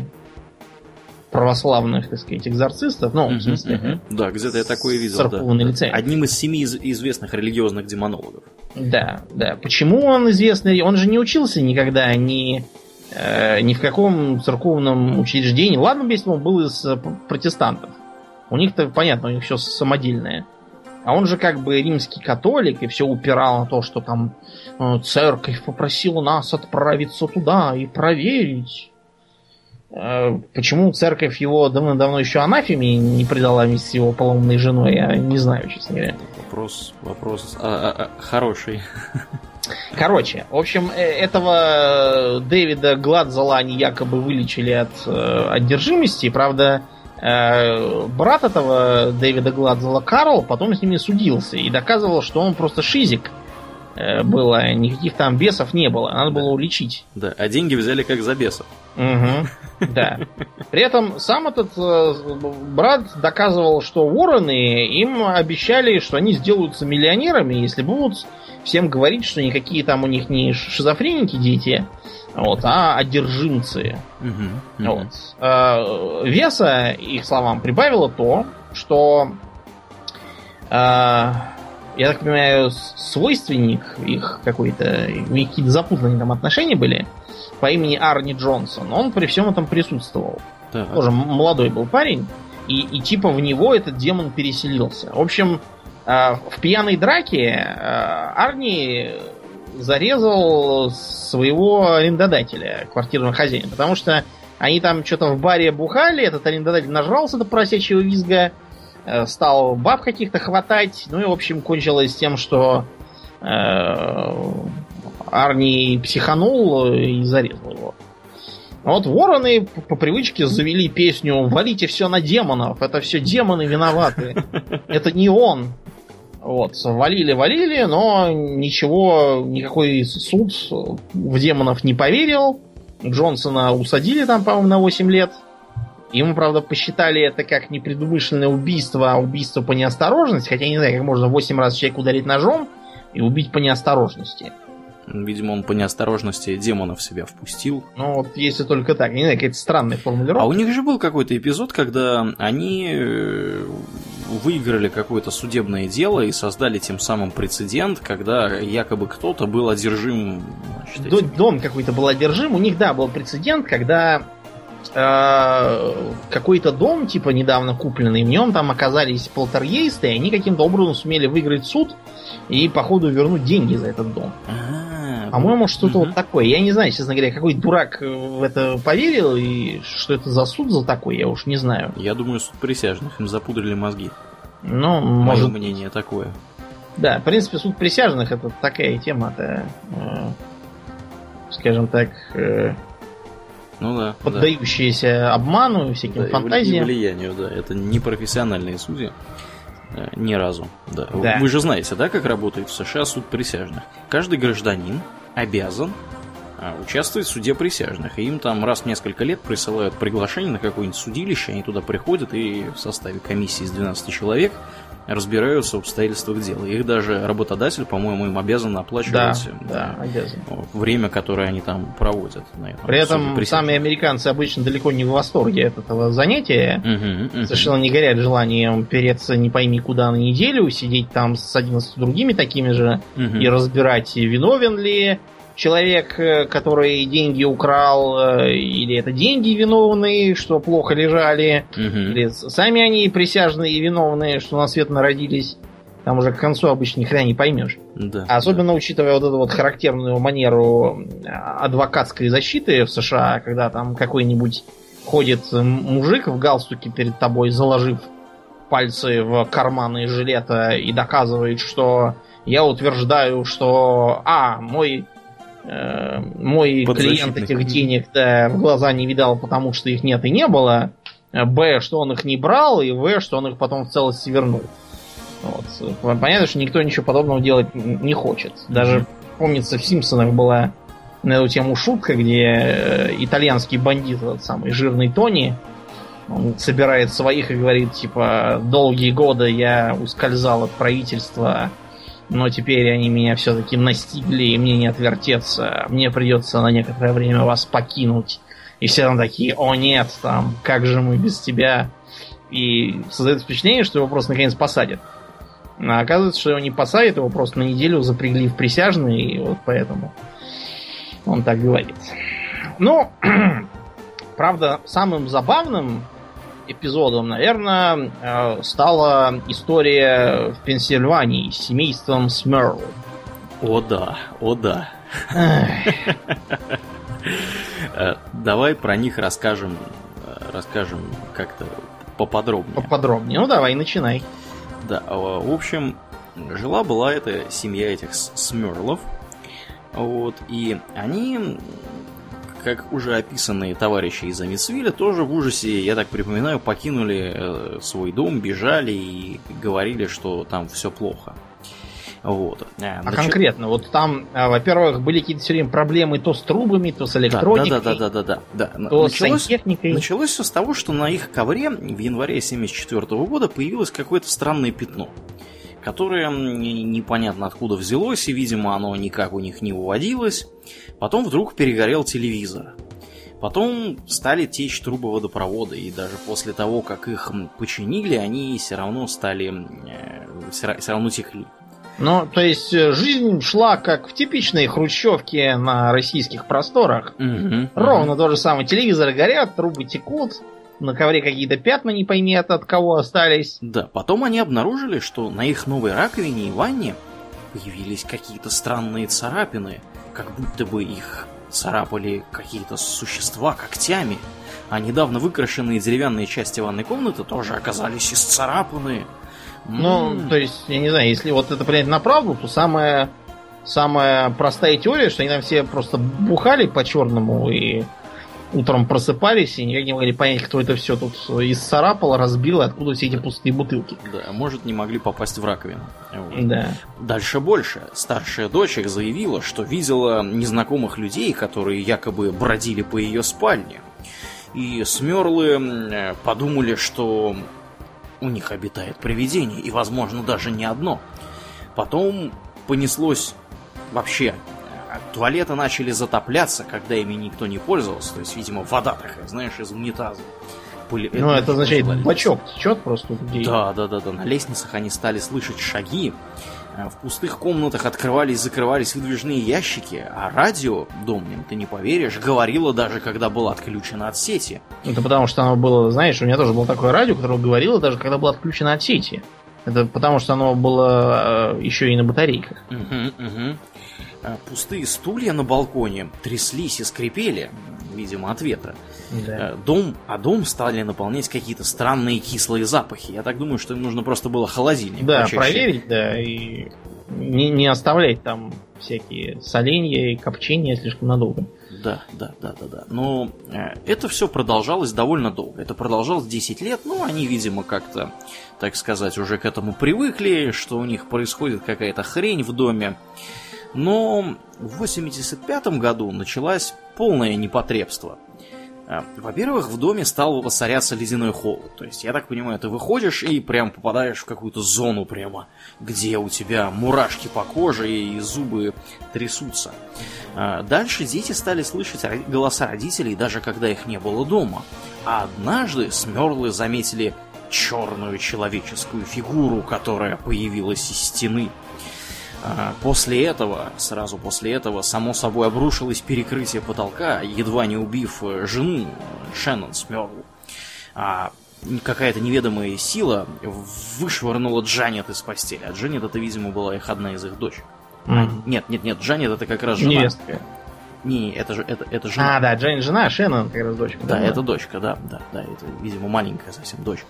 православных, так сказать, экзорцистов. Ну, Мгм, в смысле, мгм. Да, где-то я такое видел. да. церковной лицензии. Одним из семи из- известных религиозных демонологов. Да, да. Почему он известный? Он же не учился никогда ни, э, ни в каком церковном учреждении. Ладно если он был из э, протестантов. У них-то, понятно, у них все самодельное. А он же как бы римский католик и все упирал на то, что там э, церковь попросила нас отправиться туда и проверить. Э, Почему церковь его давно-давно еще анафеме не предала вместе с его полоумной женой, я не знаю, честно говоря. Вопрос, вопрос а, а, а, хороший. Короче, в общем, э, этого Дэвида Гладзала они якобы вылечили от э, одержимости. Правда, брат этого Дэвида Гладзала, Карл, потом с ними судился и доказывал, что он просто шизик э, было, никаких там бесов не было, надо было уличить. Да, а деньги взяли как за бесов. Угу, да. При этом сам этот э, брат доказывал, что вороны им обещали, что они сделаются миллионерами, если будут всем говорить, что никакие там у них не шизофреники дети, вот, а одержимцы. Мгм, мгм. Вот. Э, Веса, их словам, прибавило то, что э, я так понимаю, свойственник их какой-то, у них какие-то запутанные там отношения были, по имени Арни Джонсон, он при всем этом присутствовал. Так. Тоже молодой был парень, и, и типа в него этот демон переселился. В общем, в пьяной драке э, Арни зарезал своего арендодателя, квартирного хозяина, потому что они там что-то в баре бухали, этот арендодатель нажрался до просячего визга, э, стал баб каких-то хватать, ну и, в общем, кончилось тем, что Э, Арни психанул и зарезал его. А вот вороны по привычке завели песню «Валите все на демонов, это все демоны виноваты, это не он». Вот, валили-валили, но ничего, никакой суд в демонов не поверил. Джонсона усадили там, по-моему, на 8 лет. Ему, правда, посчитали это как непредумышленное убийство, а убийство по неосторожности. Хотя я не знаю, как можно 8 раз человека ударить ножом и убить по неосторожности. Видимо, он по неосторожности демона в себя впустил. Ну, вот если только так. Не знаю, какая-то странная формулировка. А у них же был какой-то эпизод, когда они э, выиграли какое-то судебное дело и создали тем самым прецедент, когда якобы кто-то был одержим... Значит, этим... Дом какой-то был одержим. У них, да, был прецедент, когда э, какой-то дом, типа недавно купленный, в нем там оказались полтергейсты, и они каким-то образом сумели выиграть суд и, походу, вернуть деньги за этот дом. А-а-а. По-моему, что-то угу. вот такое. Я не знаю, честно говоря, какой дурак в это поверил и что это за суд за такой, я уж не знаю. Я думаю, суд присяжных им запудрили мозги. Ну, Мое может... мнение такое. Да, в принципе, суд присяжных это такая тема-то, э, скажем так, э, ну да, поддающаяся да. обману и всяким да, фантазиям. И влиянию, да. Это не профессиональные судьи. Э, ни разу. Да. да. Вы же знаете, да, как работает в США суд присяжных? Каждый гражданин обязан а, участвовать в суде присяжных. И им там раз в несколько лет присылают приглашение на какое-нибудь судилище, они туда приходят и в составе комиссии из 12 человек разбираются в обстоятельствах дела. Их даже работодатель, по-моему, им обязан оплачивать да, да, обязан. время, которое они там проводят. На этом При этом сами американцы обычно далеко не в восторге от этого занятия. Угу, угу. Совершенно не горят желанием переться не пойми куда на неделю, сидеть там с 11 другими такими же угу. и разбирать, виновен ли человек, э, который деньги украл, э, или это деньги виновные, что плохо лежали, угу. или сами они присяжные и виновные, что на свет народились. Там уже к концу обычно ни хрена не поймешь. Да, Особенно да. учитывая вот эту вот характерную манеру адвокатской защиты в США, когда там какой-нибудь ходит мужик в галстуке перед тобой, заложив пальцы в карманы жилета и доказывает, что я утверждаю, что А, мой мой клиент этих денег да, в глаза не видал, потому что их нет и не было. Б, что он их не брал, и В, что он их потом в целости вернул. Вот. Понятно, что никто ничего подобного делать не хочет. Даже, помнится, в Симпсонах была на эту тему шутка, где э, итальянский бандит, этот самый жирный Тони, он собирает своих и говорит, типа, долгие годы я ускользал от правительства но теперь они меня все-таки настигли, и мне не отвертеться. Мне придется на некоторое время вас покинуть. И все там такие, о нет, там, как же мы без тебя? И создает впечатление, что его просто наконец посадят. А оказывается, что его не посадят, его просто на неделю запрягли в присяжные, и вот поэтому он так говорит. Ну, правда, самым забавным эпизодом, наверное, э, стала история в Пенсильвании с семейством Смерл. О да, о да. Э, давай про них расскажем, э, расскажем как-то поподробнее. Поподробнее. Ну давай, начинай. Да, в общем, жила была эта семья этих Смерлов. Вот, и они как уже описанные товарищи из Амитсвилля, тоже в ужасе, я так припоминаю, покинули э, свой дом, бежали и говорили, что там все плохо. Вот. А, а Нач... конкретно, вот там, а, во-первых, были какие-то все время проблемы то с трубами, то с электроникой, да, да, да, да, да, да. то началось, с сантехникой. Началось все с того, что на их ковре в январе 1974 года появилось какое-то странное пятно которое непонятно откуда взялось, и, видимо, оно никак у них не выводилось. Потом вдруг перегорел телевизор. Потом стали течь трубы водопровода, и даже после того, как их починили, они все равно стали... Э, все равно текли. Ну, то есть э, жизнь шла как в типичной хрущевке на российских просторах. Угу, Ровно угу. то же самое. Телевизоры горят, трубы текут, на ковре какие-то пятна, не пойми от, от кого остались. Да, потом они обнаружили, что на их новой раковине и ванне появились какие-то странные царапины, как будто бы их царапали какие-то существа когтями. А недавно выкрашенные деревянные части ванной комнаты тоже оказались исцарапаны. Ну, то есть, я не знаю, если вот это принять на правду, то самое самая простая теория, что они там все просто бухали по-черному и утром просыпались и никак не могли понять, кто это все тут исцарапал, разбил, и откуда все эти пустые бутылки. Да, может, не могли попасть в раковину. Вот. Да. Дальше больше. Старшая дочь их заявила, что видела незнакомых людей, которые якобы бродили по ее спальне. И смерлы подумали, что у них обитает привидение, и, возможно, даже не одно. Потом понеслось вообще туалеты начали затопляться, когда ими никто не пользовался. То есть, видимо, вода такая, знаешь, из унитаза. Пыли... Ну, это, это означает, бачок течет просто у людей. Да, да, да, да. На лестницах они стали слышать шаги. Э, в пустых комнатах открывались и закрывались выдвижные ящики, а радио, Домнин, ты не поверишь, говорило даже, когда было отключено от сети. Это потому что оно было, знаешь, у меня тоже было такое радио, которое говорило даже, когда было отключено от сети. Это потому что оно было э, еще и на батарейках. Угу, угу. Э, пустые стулья на балконе тряслись и скрипели, видимо, от ветра. Да. Э, дом, а дом стали наполнять какие-то странные кислые запахи. Я так думаю, что им нужно просто было холодильник. Да, почаще. проверить, да, и не, не оставлять там всякие соленья и копчения слишком надолго. Да, да, да, да, да. Но э, это все продолжалось довольно долго. Это продолжалось 10 лет, ну, они, видимо, как-то, так сказать, уже к этому привыкли, что у них происходит какая-то хрень в доме. Но в 85 году началось полное непотребство. А, во-первых, в доме стал воцаряться ледяной холод. То есть, я так понимаю, ты выходишь и прям попадаешь в какую-то зону прямо, где у тебя мурашки по коже и зубы трясутся. А, дальше дети стали слышать голоса родителей, даже когда их не было дома. А однажды Смерлы заметили черную человеческую фигуру, которая появилась из стены. А, после этого, сразу после этого, само собой обрушилось перекрытие потолка, едва не убив э, жену Шеннон Смёрл. А какая-то неведомая сила вышвырнула Джанет из постели. А Джанет это, видимо, была их одна из их дочь. Mm-hmm. Нет, нет, нет, Джанет это как раз жена. Невестка. Не, это же это, это жена. А, да, Джанет жена, Шеннон как раз дочка. Да, да, это дочка, да, да, да, это, видимо, маленькая совсем дочка.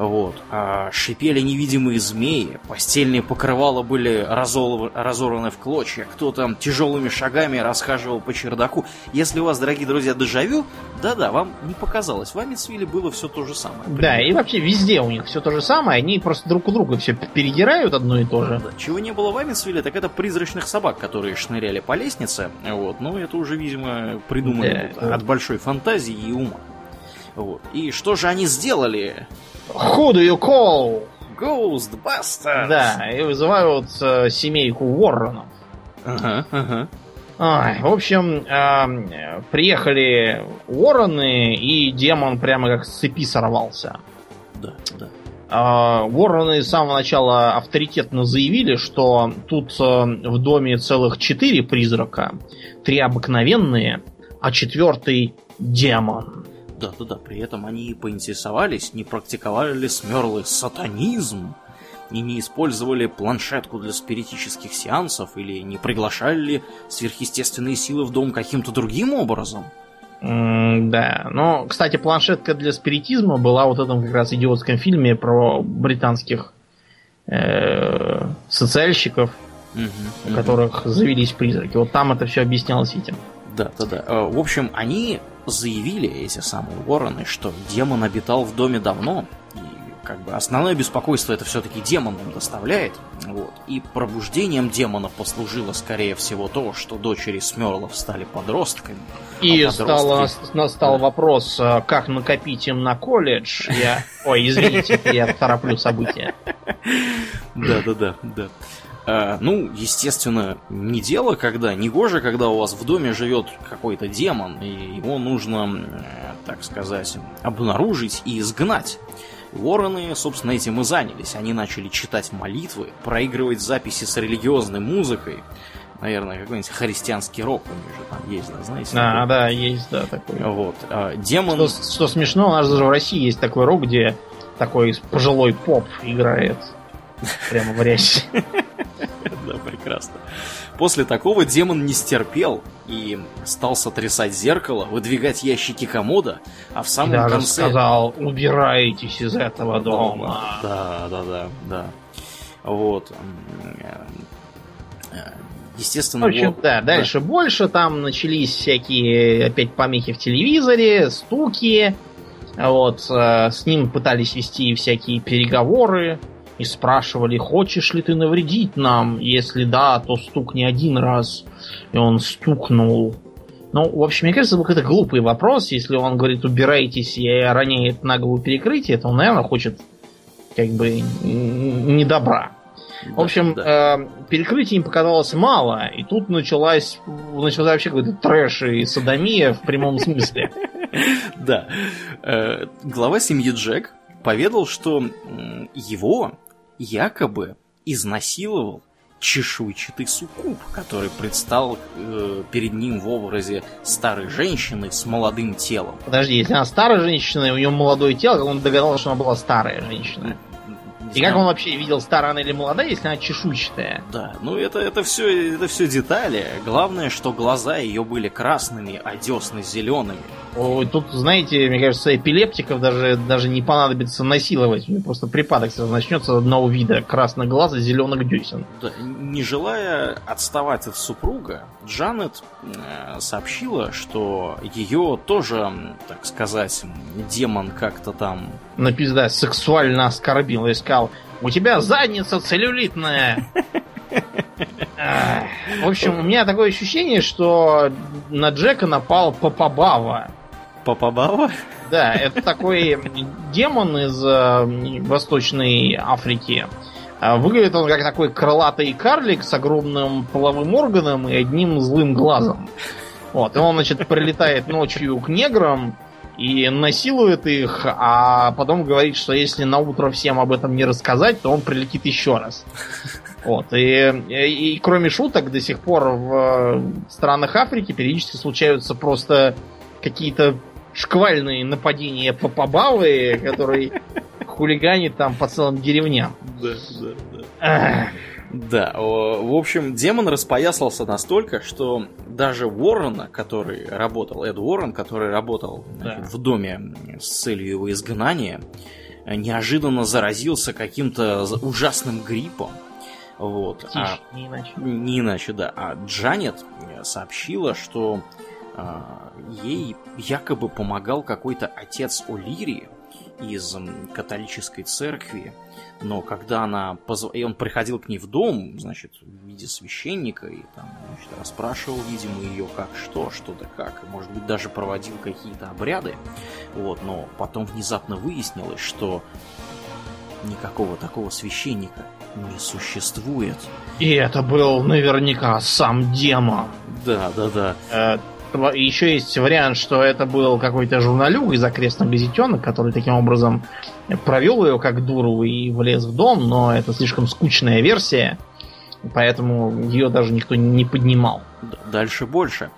Вот. А шипели невидимые змеи, постельные покрывала были разол... разорваны в клочья, кто-то тяжелыми шагами расхаживал по чердаку. Если у вас, дорогие друзья, дежавю, да-да, вам не показалось, в Амитсвилле было все то же самое. Примерно. Да, и вообще везде у них все то же самое, они просто друг у друга все передирают одно и то же. Да, чего не было в Амитсвилле, так это призрачных собак, которые шныряли по лестнице, вот, ну это уже, видимо, придумали да, от большой фантазии и ума. Вот. И что же они сделали? Who do you call? Ghostbusters! Да, и вызывают э, семейку Уорренов. Ага, ага. Ой, в общем, э, приехали Уоррены, и демон прямо как с цепи сорвался. Да, да. Э, Уоррены с самого начала авторитетно заявили, что тут э, в доме целых четыре призрака, три обыкновенные, а четвертый демон. Да-да-да, при этом они поинтересовались, не практиковали ли смерлы сатанизм, и не использовали планшетку для спиритических сеансов, или не приглашали ли сверхъестественные силы в дом каким-то другим образом. Mm, да, но, кстати, планшетка для спиритизма была вот в этом как раз идиотском фильме про британских э, социальщиков, mm-hmm, у которых завелись призраки. Вот там это все объяснялось этим. Да, да, да. В общем, они заявили, эти самые вороны, что демон обитал в доме давно, и как бы основное беспокойство это все-таки демон им доставляет. Вот. И пробуждением демона послужило, скорее всего, то, что дочери Смерлов стали подростками. И а подростки... стало, настал да. вопрос, а, как накопить им на колледж. Я... Ой, извините, я тороплю события. Да, да, да, да. Э, ну, естественно, не дело, когда, не гоже, когда у вас в доме живет какой-то демон, и его нужно, э, так сказать, обнаружить и изгнать. Вороны, собственно, этим и занялись. Они начали читать молитвы, проигрывать записи с религиозной музыкой. Наверное, какой-нибудь христианский рок у них же там есть, да, знаете? А, такой? да, есть, да, такой. Вот. А, демон... Что, что смешно, у нас даже в России есть такой рок, где такой пожилой поп играет прямо в речь. Да, прекрасно. После такого демон не стерпел и стал сотрясать зеркало, выдвигать ящики комода, а в самом Даже конце... сказал, убирайтесь из этого дома. Да, да, да, да. Вот. Естественно, В общем, вот- да, дальше больше. Там начались всякие опять помехи в телевизоре, стуки. Вот, э, с ним пытались вести всякие переговоры и спрашивали, хочешь ли ты навредить нам? Если да, то стукни один раз. И он стукнул. Ну, в общем, мне кажется, это глупый вопрос. Если он говорит, убирайтесь и роняет на голову перекрытие, то он, наверное, хочет как бы не добра. В Да, общем, да. э, перекрытий им показалось мало, и тут началась, начался вообще какой-то трэш и садомия в прямом смысле. Да. Э, Глава семьи Джек поведал, что его якобы изнасиловал чешуйчатый суккуб, который предстал э, перед ним в образе старой женщины с молодым телом. Подожди, если она старая женщина, и у нее молодое тело, как он догадался, что она была старая женщина? Не И как он вообще видел, старая она или молодая, если она чешуйчатая? Да, ну это, это все это все детали. Главное, что глаза ее были красными, а десны зелеными. Ой, тут, знаете, мне кажется, эпилептиков даже, даже не понадобится насиловать. У него просто припадок сразу начнется одного вида. Красных глаз и зеленых десен. Да, не желая отставать от супруга, Джанет э, сообщила, что ее тоже, так сказать, демон как-то там На пизда сексуально оскорбил и сказал, у тебя задница целлюлитная. В общем, у меня такое ощущение, что на Джека напал Папабава. Папабава. Да, это такой демон из э, Восточной Африки. А Выглядит он как такой крылатый карлик с огромным половым органом и одним злым глазом. Вот, и он, значит, прилетает ночью к неграм и насилует их, а потом говорит, что если на утро всем об этом не рассказать, то он прилетит еще раз. Вот, и, и, и кроме шуток, до сих пор в э, странах Африки периодически случаются просто какие-то шквальные нападения по побавы, который хулиганит там по целым деревням. Да, да, да. Да, в общем, демон распоясался настолько, что даже Уоррена, который работал, Эд Уоррен, который работал значит, Да. в доме с целью его изгнания, неожиданно заразился каким-то ужасным гриппом. Вот. А- Тише, не иначе. Не иначе, да. А Джанет э, сообщила, что а, ей якобы помогал какой-то отец О'Лири из католической церкви, но когда она позв... и он приходил к ней в дом, значит, в виде священника, и там, значит, расспрашивал, видимо, ее как что, что да как, и, может быть, даже проводил какие-то обряды, вот, но потом внезапно выяснилось, что никакого такого священника не существует. И это был наверняка сам демон. Да, да, да. Э, Еще есть вариант, что это был какой-то журналюг из окрестных газетенок, который таким образом провел ее как дуру и влез в дом, но это слишком скучная версия, поэтому ее даже никто не поднимал. Дальше больше.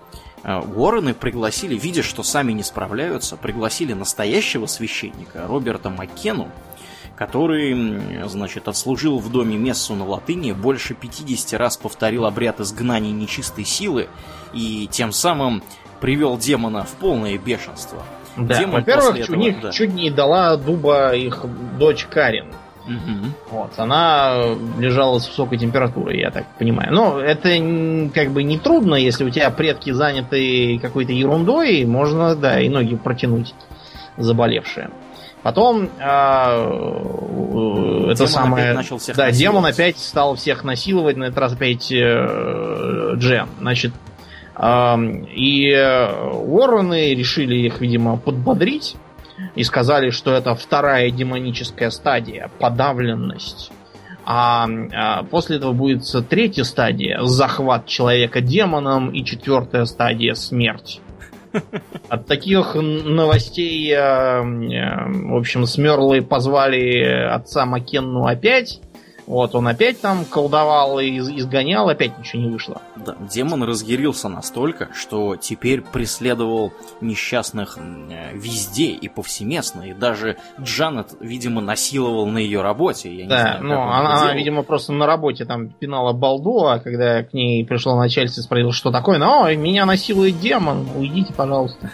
Э, Уоррены пригласили, видя, что сами не справляются, пригласили настоящего священника Роберта Маккену, который, значит, отслужил в доме мессу на латыни, больше 50 раз повторил обряд изгнания нечистой силы и тем самым привел демона в полное бешенство. Да, Демон во-первых, после у этого, них да. чуть не дала дуба их дочь Карин. Мгм. Вот, она э, лежала с высокой температурой, я так понимаю. Но это как бы не трудно, если у тебя предки заняты какой-то ерундой, можно, да, и ноги протянуть заболевшие. Потом а, э, это Демон самое... опять начал всех да, демон опять стал всех насиловать, на этот раз опять э, Джен. Значит, ам, и э, Уоррены решили их, видимо, подбодрить и сказали, что это вторая демоническая стадия подавленность. А, а после этого будет третья стадия захват человека демоном и четвертая стадия смерть. От таких новостей, э, в общем, Смерлы позвали отца Маккенну опять. Вот, он опять там колдовал и из- изгонял, опять ничего не вышло. Да, демон разъярился настолько, что теперь преследовал несчастных э, везде и повсеместно, и даже Джанет, видимо, насиловал на ее работе. Я не Да, знаю, ну, она, делал. видимо, просто на работе там пинала балду, а когда к ней пришло начальство и спросил, что такое, ну, «Ой, меня насилует демон, уйдите, пожалуйста.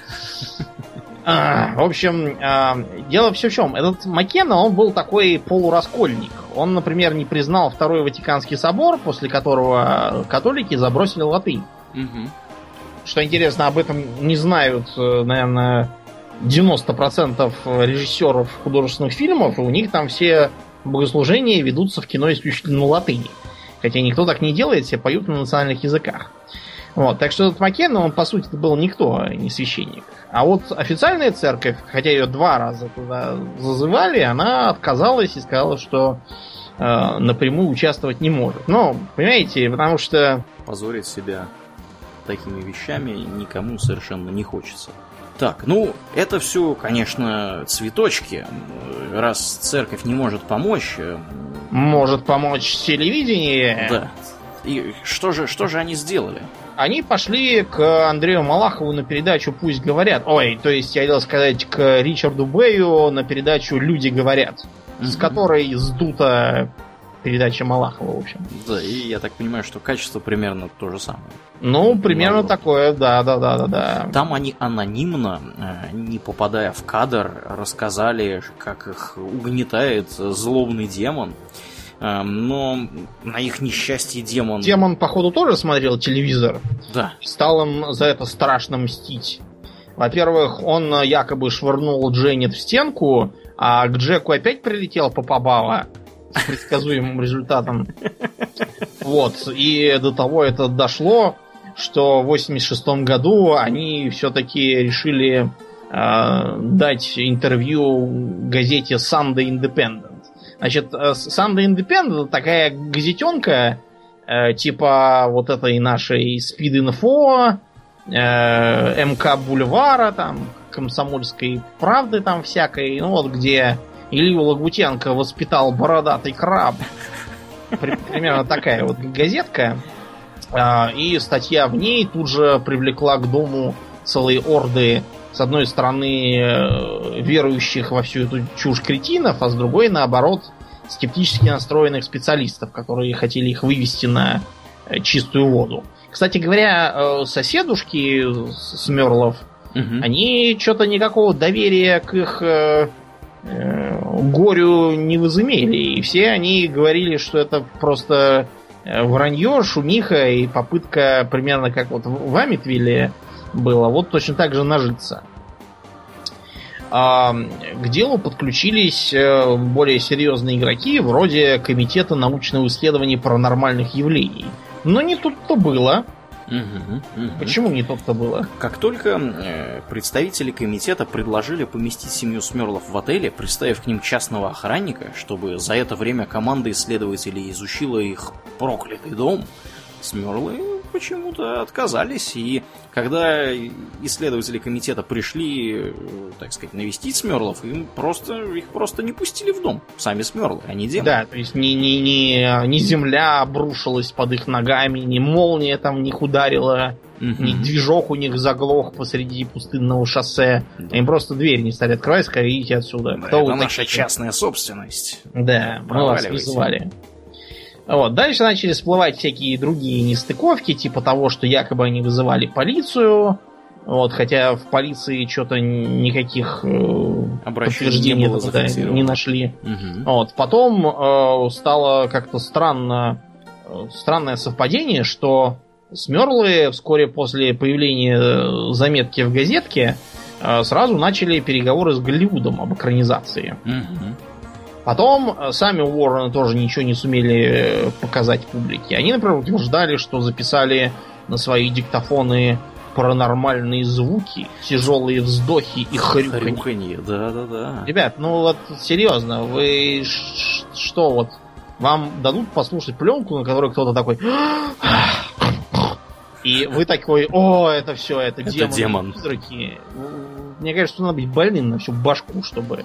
А, в общем, а, дело все в чем. Этот Маккена, он был такой полураскольник. Он, например, не признал Второй Ватиканский собор, после которого католики забросили латынь. Мгм. Что интересно, об этом не знают, э, наверное, 90% режиссеров художественных фильмов, и у них там все богослужения ведутся в кино исключительно на латыни. Хотя никто так не делает, все поют на национальных языках. Вот, так что этот Маккенна, он по сути был никто, а не священник. А вот официальная церковь, хотя ее два раза туда зазывали, она отказалась и сказала, что э, напрямую участвовать не может. Ну, понимаете, потому что Позорить себя такими вещами никому совершенно не хочется. Так, ну, это все, конечно, цветочки. Раз церковь не может помочь, э, может помочь телевидение. да. И что же, что же они сделали? Они пошли к Андрею Малахову на передачу «Пусть говорят». Ой, то есть я хотел сказать к Ричарду Бэю на передачу «Люди говорят», с Мгм. которой сдута передача Малахова, в общем. Да, и я так понимаю, что качество примерно то же самое. Ну, примерно Малахов. такое, да, да, да, да, да. Там они анонимно, э, не попадая в кадр, рассказали, как их угнетает злобный демон. Э, Но на их несчастье демон... Демон, походу, тоже смотрел телевизор. Да. Стал им за это страшно мстить. Во-первых, он э, якобы швырнул Дженнет в стенку, а к Джеку опять прилетел Попабава с предсказуемым результатом. Вот. И до того это дошло, что в 86 году они все-таки решили э, дать интервью газете Sunday Independent. Значит, э, Sunday Independent это такая газетенка, э, типа вот этой нашей Speed Info, э, МК Бульвара, там, комсомольской правды там всякой, ну вот где Илью Лагутенко воспитал бородатый краб. При- примерно такая вот газетка. А, И статья в ней тут же привлекла к дому целые орды, с одной стороны, э, верующих во всю эту чушь кретинов, а с другой, наоборот, скептически настроенных специалистов, которые хотели их вывести на э, чистую воду. Кстати говоря, э, соседушки Смерлов, Мгм. они что-то никакого доверия к их э, горю не возымели. И все они говорили, что это просто вранье, шумиха и попытка примерно как вот в в Амитвилле было, вот точно так же нажиться. А, к делу подключились э, более серьезные игроки, вроде Комитета научного исследования паранормальных явлений. Но не тут-то было. Мгм. Мгм. Почему не тут-то было? Как только э, представители комитета предложили поместить семью Смерлов в отеле, приставив к ним частного охранника, чтобы за это время команда исследователей изучила их проклятый дом, Смерлы почему-то отказались. И когда исследователи комитета пришли, э, так сказать, навестить Смерлов, им просто, их просто не пустили в дом. Сами Смерлы, а не демоны. Да, то есть ни, ни, ни, ни земля обрушилась под их ногами, ни молния там них ударила, Мгм. ни движок у них заглох посреди пустынного шоссе. Да. Им просто дверь не стали открывать, скорее идите отсюда. Да, Кто это наша такие? частная собственность. Да, мы вас вызывали. Вот. Дальше начали всплывать всякие другие нестыковки, типа того, что якобы они вызывали полицию. Вот, хотя в полиции что-то никаких э, подтверждений не было да, не нашли. Мгм. Вот. Потом э, стало как-то странно, э, странное совпадение, что Смерлы вскоре после появления э, заметки в газетке э, сразу начали переговоры с Голливудом об экранизации. Мгм. Потом э, сами Уоррены тоже ничего не сумели э, показать публике. Они, например, утверждали, что записали на свои диктофоны паранормальные звуки, тяжелые вздохи и хрюканье. Хрюканье, да-да-да. Ребят, ну вот серьезно, вы что вот вам дадут послушать пленку, на которой кто-то такой и вы такой, о, это все, это, Это демоны, демон. призраки. Мне кажется, надо быть больным на всю башку, чтобы...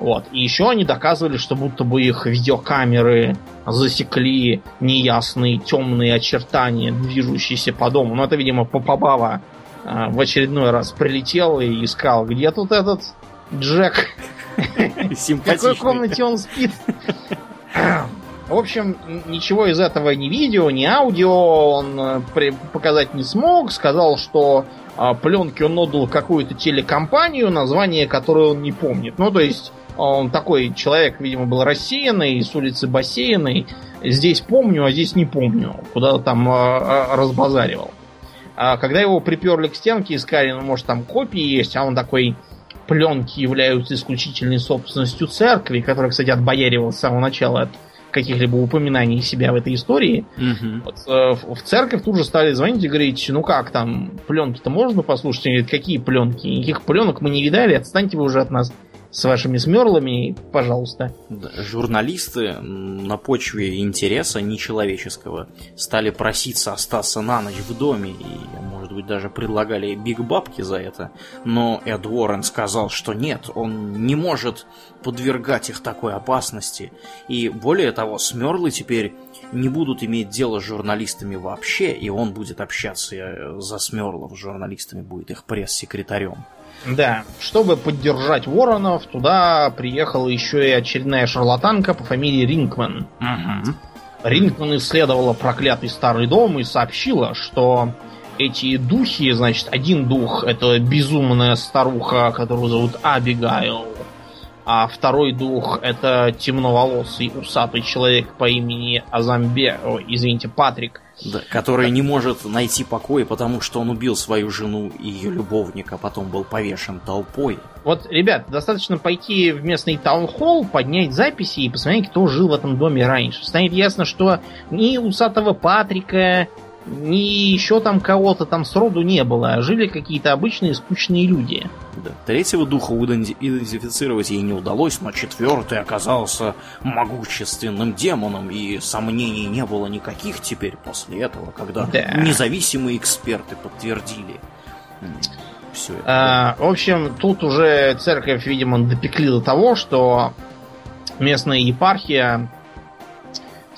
Вот. И еще они доказывали, что будто бы их видеокамеры засекли неясные темные очертания, движущиеся по дому. Ну, это, видимо, Попабава а, в очередной раз прилетел и искал, где тут этот Джек, в какой комнате он спит. В общем, ничего из этого ни видео, ни аудио он э, показать не смог. Сказал, что а, пленки он отдал какую-то телекомпанию, название которой он не помнит. Ну, то есть, Он такой человек, видимо, был рассеянный, с улицы бассейной. Здесь помню, а здесь не помню. Куда там э, разбазаривал. А когда его приперли к стенке, искали, ну, может, там копии есть, а он такой пленки являются исключительной собственностью церкви, которая, кстати, отбояривал с самого начала от каких-либо упоминаний себя в этой истории. Мгм. Вот, э, в церковь тут же стали звонить и говорить, ну как там, пленки-то можно послушать? Они говорят, какие пленки? Никаких пленок мы не видали, отстаньте вы уже от нас с вашими смерлами, пожалуйста. Журналисты на почве интереса нечеловеческого стали проситься остаться на ночь в доме и, может быть, даже предлагали биг бабки за это. Но Эд Уоррен сказал, что нет, он не может подвергать их такой опасности. И более того, Смерлы теперь не будут иметь дело с журналистами вообще, и он будет общаться э, за Смерлов с журналистами, будет их пресс-секретарем. Да, чтобы поддержать Воронов, туда приехала еще и очередная шарлатанка по фамилии Ринкман. Угу. Ринкман исследовала проклятый старый дом и сообщила, что эти духи, значит, один дух это безумная старуха, которую зовут Абигайл, а второй дух это темноволосый усатый человек по имени Азамбе, ой, извините, Патрик. Да, который не может найти покоя, потому что он убил свою жену и ее любовника, потом был повешен толпой. Вот, ребят, достаточно пойти в местный таунхолл, поднять записи и посмотреть, кто жил в этом доме раньше. Станет ясно, что ни усатого Патрика, ни еще там кого-то там сроду не было, а жили какие-то обычные скучные люди. Да. Третьего духа иденти- идентифицировать ей не удалось, но четвертый оказался могущественным демоном, и сомнений не было никаких теперь после этого, когда Да. независимые эксперты подтвердили все это. А, в общем, тут уже церковь, видимо, допекли до того, что местная епархия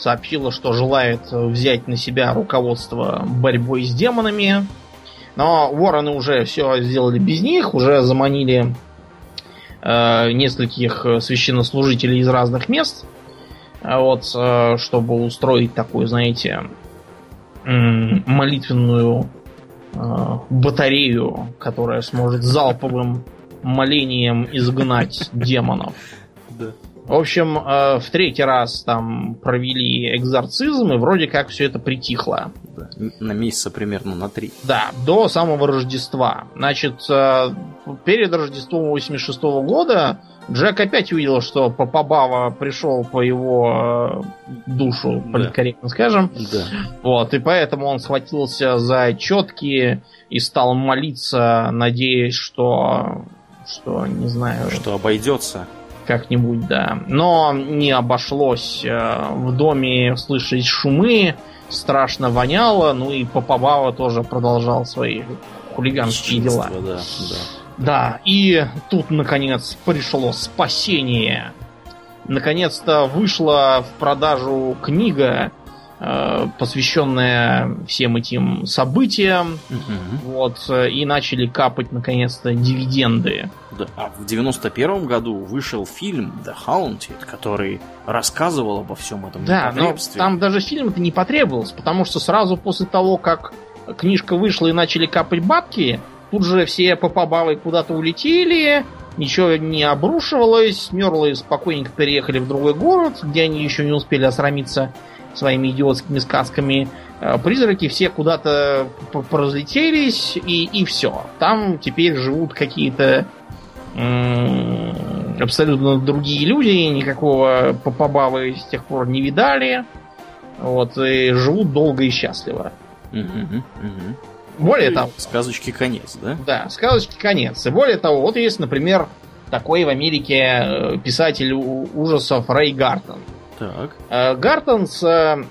сообщила, что желает взять на себя руководство борьбой с демонами. Но вороны уже все сделали без них, уже заманили э, нескольких священнослужителей из разных мест, а вот, э, чтобы устроить такую, знаете, м, молитвенную э, батарею, которая сможет залповым молением изгнать демонов. Да. В общем, э, в третий раз там провели экзорцизм, и вроде как все это притихло. На месяца примерно на три. Да, до самого Рождества. Значит, э, перед Рождеством 86 года Джек опять увидел, что Папа Бава пришел по его э, душу, Да. политкорректно скажем. Да. Вот, и поэтому он схватился за четки и стал молиться, надеясь, что, что не знаю, Что обойдется. Как-нибудь, да. Но не обошлось. Э, В доме слышались шумы, страшно воняло, ну и Папабава тоже продолжал свои хулиганские дела. Бесчинство, Да, да. Да, и тут, наконец, пришло спасение. Наконец-то вышла в продажу книга, посвященная всем этим событиям. Мгм. Вот, э, и начали капать, наконец-то, дивиденды. Да. А в 91 году вышел фильм The Haunted, который рассказывал обо всем этом Да, но там даже фильм-то не потребовалось, потому что сразу после того, как книжка вышла и начали капать бабки, тут же все попабавы куда-то улетели, ничего не обрушивалось, мерлы спокойненько переехали в другой город, где они еще не успели осрамиться своими идиотскими сказками. Э, Призраки все куда-то поразлетелись, и, и все. Там теперь живут какие-то абсолютно другие люди, никакого попабавы с тех пор не видали. Вот, и живут долго и счастливо. Мгм, мгм. Более Ну, того, Сказочки конец, да? да, сказочки конец. И более того, вот есть, например, такой в Америке э, писатель ужасов Рэй Гартон. Так. Э, Гартон с э,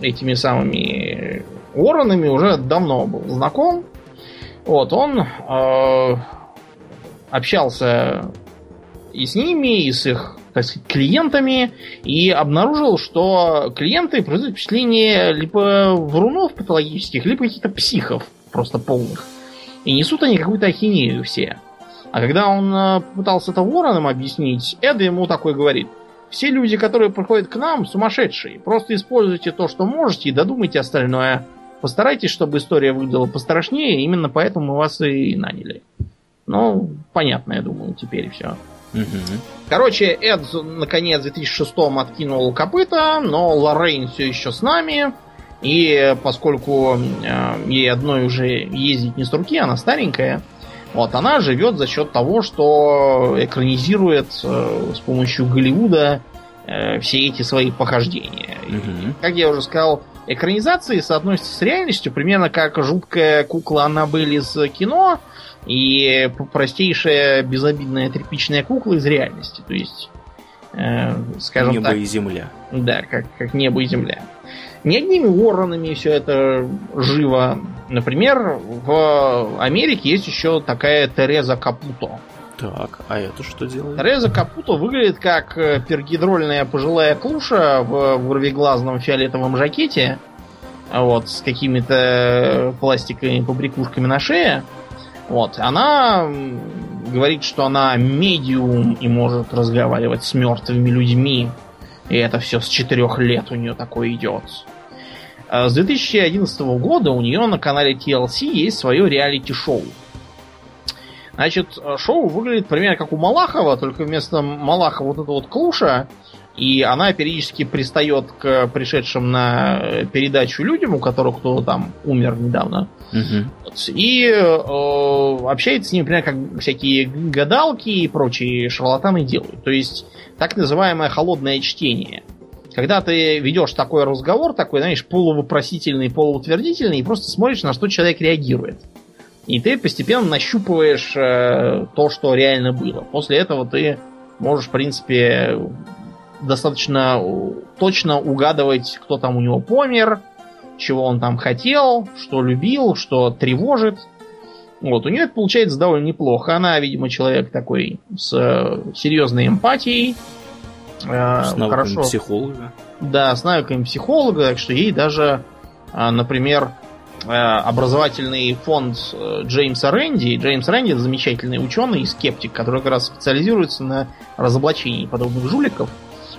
этими самыми Уорренами уже давно был знаком. Вот, он э, общался и с ними, и с их, так сказать, клиентами, и обнаружил, что клиенты производят впечатление либо врунов патологических, либо каких-то психов просто полных. И несут они какую-то ахинею все. А когда он э, попытался это Воронам объяснить, Эд ему такой говорит, все люди, которые приходят к нам, сумасшедшие. Просто используйте то, что можете, и додумайте остальное. Постарайтесь, чтобы история выглядела пострашнее, именно поэтому мы вас и наняли. Ну, понятно, я думаю, теперь все. Мгм. Короче, Эд, наконец, в 2006 откинул копыта, но Лоррейн все еще с нами. И поскольку э, ей одной уже ездить не с руки, она старенькая, вот, она живет за счет того, что экранизирует э, с помощью Голливуда э, все эти свои похождения. Мгм. Как я уже сказал, экранизации соотносятся с реальностью примерно как жуткая кукла Аннабель из кино и простейшая безобидная тряпичная кукла из реальности. То есть, э, скажем Небо так, и земля. да, как, как небо и земля. Не одними воронами все это живо. Например, в Америке есть еще такая Тереза Капуто. Так, а это что делает? Тереза Капуто выглядит как э, пергидрольная пожилая клуша в вырвиглазном фиолетовом жакете. Вот, с какими-то э, пластиковыми побрякушками на шее. Вот. Она говорит, что она медиум и может разговаривать с мертвыми людьми. И это все с четырех лет у нее такое идет. А С 2011 года у нее на канале TLC есть свое реалити-шоу. Значит, э, шоу выглядит примерно как у Малахова, только вместо Малахова вот эта вот клуша, и она периодически пристает к пришедшим на э, передачу людям, у которых кто там умер недавно, Мгм. Вот. и э, общается с ними, например, как всякие гадалки и прочие шарлатаны делают. То есть так называемое холодное чтение. Когда ты ведешь такой разговор, такой, знаешь, полувопросительный, полуутвердительный, и просто смотришь, на что человек реагирует. И ты постепенно нащупываешь э, то, что реально было. После этого ты можешь, в принципе, достаточно э, точно угадывать, кто там у него помер, чего он там хотел, что любил, что тревожит. Вот, у нее это получается довольно неплохо. Она, видимо, человек такой с э, серьезной эмпатией. Э, С навыками хорошо. психолога. Да, с навыками психолога, так что ей даже, а, например, э, образовательный фонд э, Джеймса Рэнди. Джеймс Рэнди замечательный ученый и скептик, который как раз специализируется на разоблачении подобных жуликов.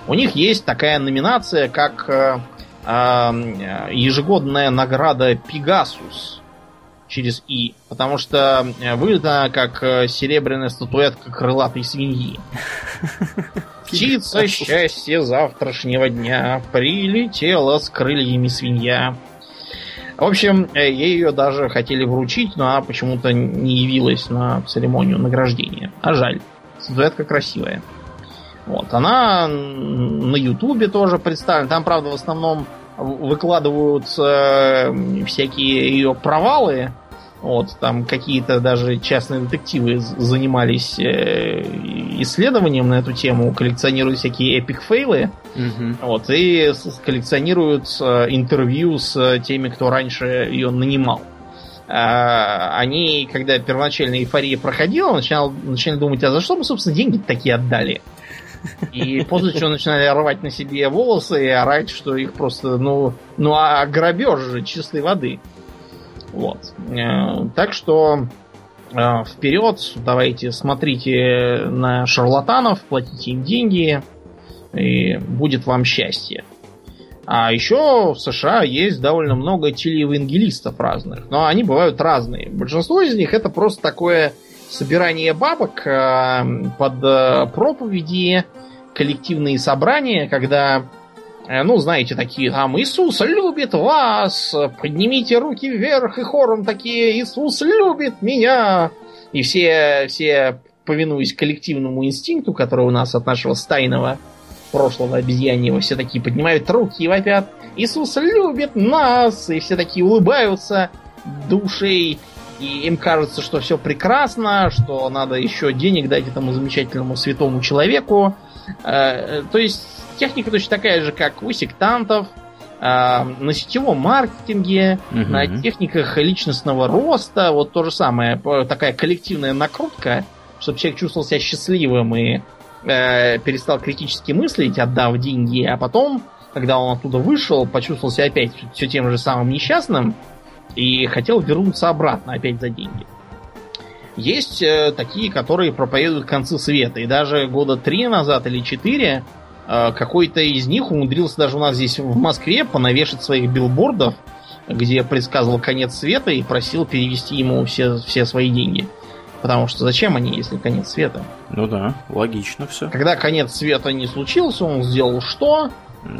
У них есть такая номинация, как э, э, ежегодная награда Пегасус через И, потому что э, она как э, серебряная статуэтка крылатой свиньи. Птица счастья завтрашнего дня прилетела с крыльями свинья. В общем, ей ее даже хотели вручить, но она почему-то не явилась на церемонию награждения. А жаль. Статуэтка красивая. Вот. Она на Ютубе тоже представлена. Там, правда, в основном в- выкладывают э, всякие ее провалы. Вот, там какие-то даже частные детективы занимались э, исследованием на эту тему, коллекционируют всякие эпик фейлы. Мгм. Вот, и коллекционируют э, интервью с э, теми, кто раньше ее нанимал. А, Они, когда первоначальная эйфория проходила, начинал, начинали думать, а за что мы, собственно, деньги такие отдали? И после чего начинали рвать на себе волосы и орать, что их просто, ну, ну а грабеж же чистой воды. Вот. Э, Так что э, вперед, давайте смотрите на шарлатанов, платите им деньги, и будет вам счастье. А еще в США есть довольно много телеевангелистов разных, но они бывают разные. Большинство из них это просто такое собирание бабок э, под э, проповеди, коллективные собрания, когда, э, ну, знаете, такие там «Иисус любит вас! Поднимите руки вверх!» и хором такие «Иисус любит меня!» И все, все повинуясь коллективному инстинкту, который у нас от нашего стайного прошлого обезьяньего, все такие поднимают руки и вопят «Иисус любит нас!» И все такие улыбаются душей, и им кажется, что все прекрасно, что надо еще денег дать этому замечательному святому человеку. Э, То есть техника точно такая же, как у сектантов, э, на сетевом маркетинге, Мгм. на техниках личностного роста, вот то же самое, такая коллективная накрутка, чтобы человек чувствовал себя счастливым и э, перестал критически мыслить, отдав деньги, а потом, когда он оттуда вышел, почувствовал себя опять все тем же самым несчастным и хотел вернуться обратно опять за деньги. Есть э, такие, которые проповедуют концы света, и даже года три назад или четыре э, какой-то из них умудрился даже у нас здесь в Москве понавешать своих билбордов, где предсказывал конец света и просил перевести ему все, все свои деньги. Потому что зачем они, если конец света? Ну да, логично все. Когда конец света не случился, он сделал что?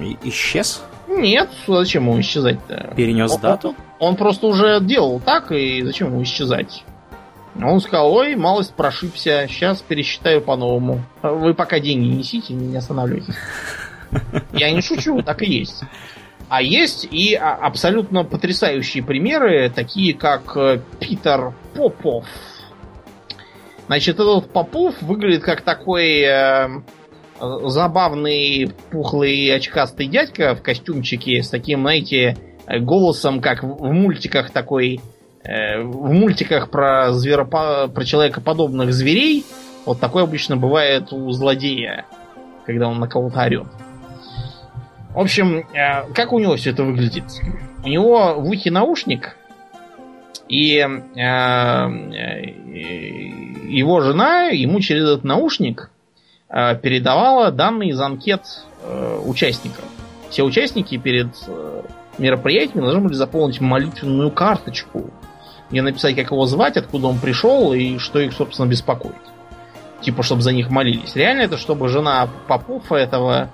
И- исчез? Нет, зачем ему исчезать-то? Перенес дату? Он просто уже делал так, и зачем ему исчезать? Он сказал, ой, малость прошибся, сейчас пересчитаю по-новому. Вы пока деньги несите, не останавливайтесь. Я не шучу, так и есть. А есть и а, абсолютно потрясающие примеры, такие как э, Питер Попов. Значит, этот Попов выглядит как такой э, забавный, пухлый, очкастый дядька в костюмчике с таким, знаете, голосом, как в мультиках такой, э, в мультиках про зверопо... про человекоподобных зверей. Вот такой обычно бывает у злодея, когда он на кого-то орет. В общем, э, как у него все это выглядит? У него в ухе наушник, и э, э, его жена ему через этот наушник э, передавала данные из анкет э, участников. Все участники перед э, мероприятием должны были заполнить молитвенную карточку, где написать, как его звать, откуда он пришел и что их, собственно, беспокоит. Типа, чтобы за них молились. Реально это, чтобы жена Попова этого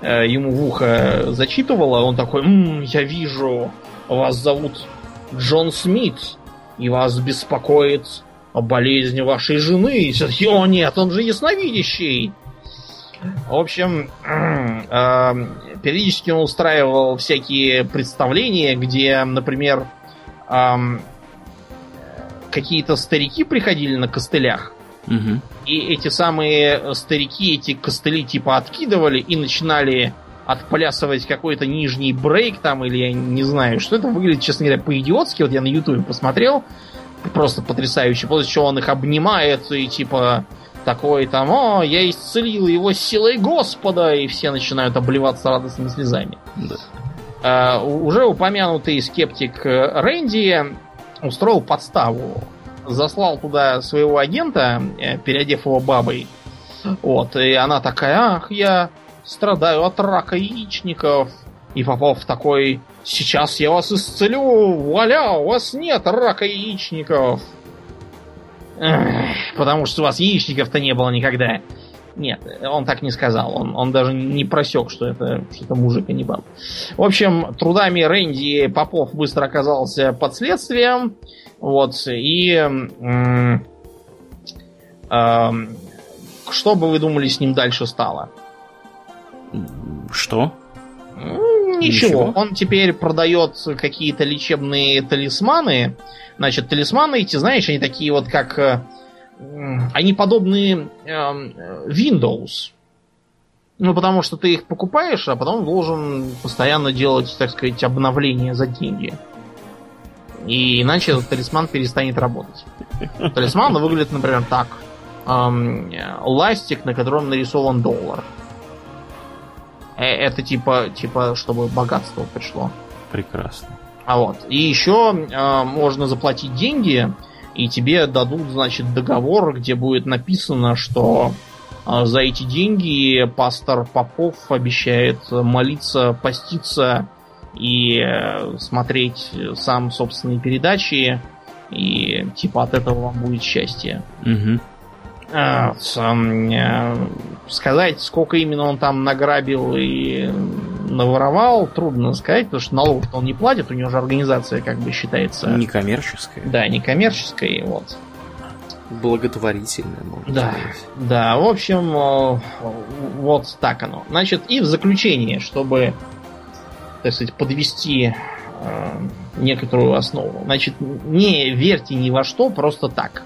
э, ему в ухо зачитывала, он такой, «М, я вижу, вас зовут Джон Смит, и вас беспокоит болезнь вашей жены. И все таки, О, нет, он же ясновидящий. В общем, э, периодически он устраивал всякие представления, где, например, эм, какие-то старики приходили на костылях, Мгм. и эти самые старики эти костыли типа откидывали и начинали отплясывать какой-то нижний брейк там, или я не знаю, что это выглядит, честно говоря, по-идиотски. Вот я на ютубе посмотрел, просто потрясающе. После чего он их обнимает и типа такой там, о, я исцелил его силой Господа, и все начинают обливаться радостными слезами. Да. У- уже упомянутый скептик э, Рэнди устроил подставу. Заслал туда своего агента, э, переодев его бабой. Вот, и она такая, ах, я страдаю от рака яичников. И Попов такой, сейчас я вас исцелю, вуаля, у вас нет рака яичников. Потому что у вас яичников-то не было никогда. Нет, он так не сказал. Он, он даже не просек, что это, что это мужик, а не баба. В общем, трудами Рэнди Попов быстро оказался под следствием. Вот, и... м, эм, что бы вы думали с ним дальше стало? Что? Ничего. Ничего. Он теперь продает какие-то лечебные талисманы. Значит, талисманы эти, знаешь, они такие вот как... э, Они подобны эм, Windows. Ну, потому что ты их покупаешь, а потом должен постоянно делать, так сказать, обновления за деньги. И иначе этот талисман перестанет работать. Талисман выглядит, например, так. Эм, э, ластик, на котором нарисован доллар. Э, Это типа, типа, чтобы богатство пришло. Прекрасно. А вот. И еще э, можно заплатить деньги, и тебе дадут, значит, договор, где будет написано, что э, за эти деньги пастор Попов обещает молиться, поститься и э, смотреть сам собственные передачи, и типа от этого вам будет счастье. С, ам, э, сказать, сколько именно он там награбил и наворовал, трудно сказать, потому что налогов он не платит, у него же организация как бы считается... Некоммерческое. Да, некоммерческой, вот. Благотворительное, можно Да. сказать. Да, в общем, э, вот так оно. Значит, и в заключение, чтобы, так сказать, подвести э, некоторую основу. Значит, не верьте ни во что просто так.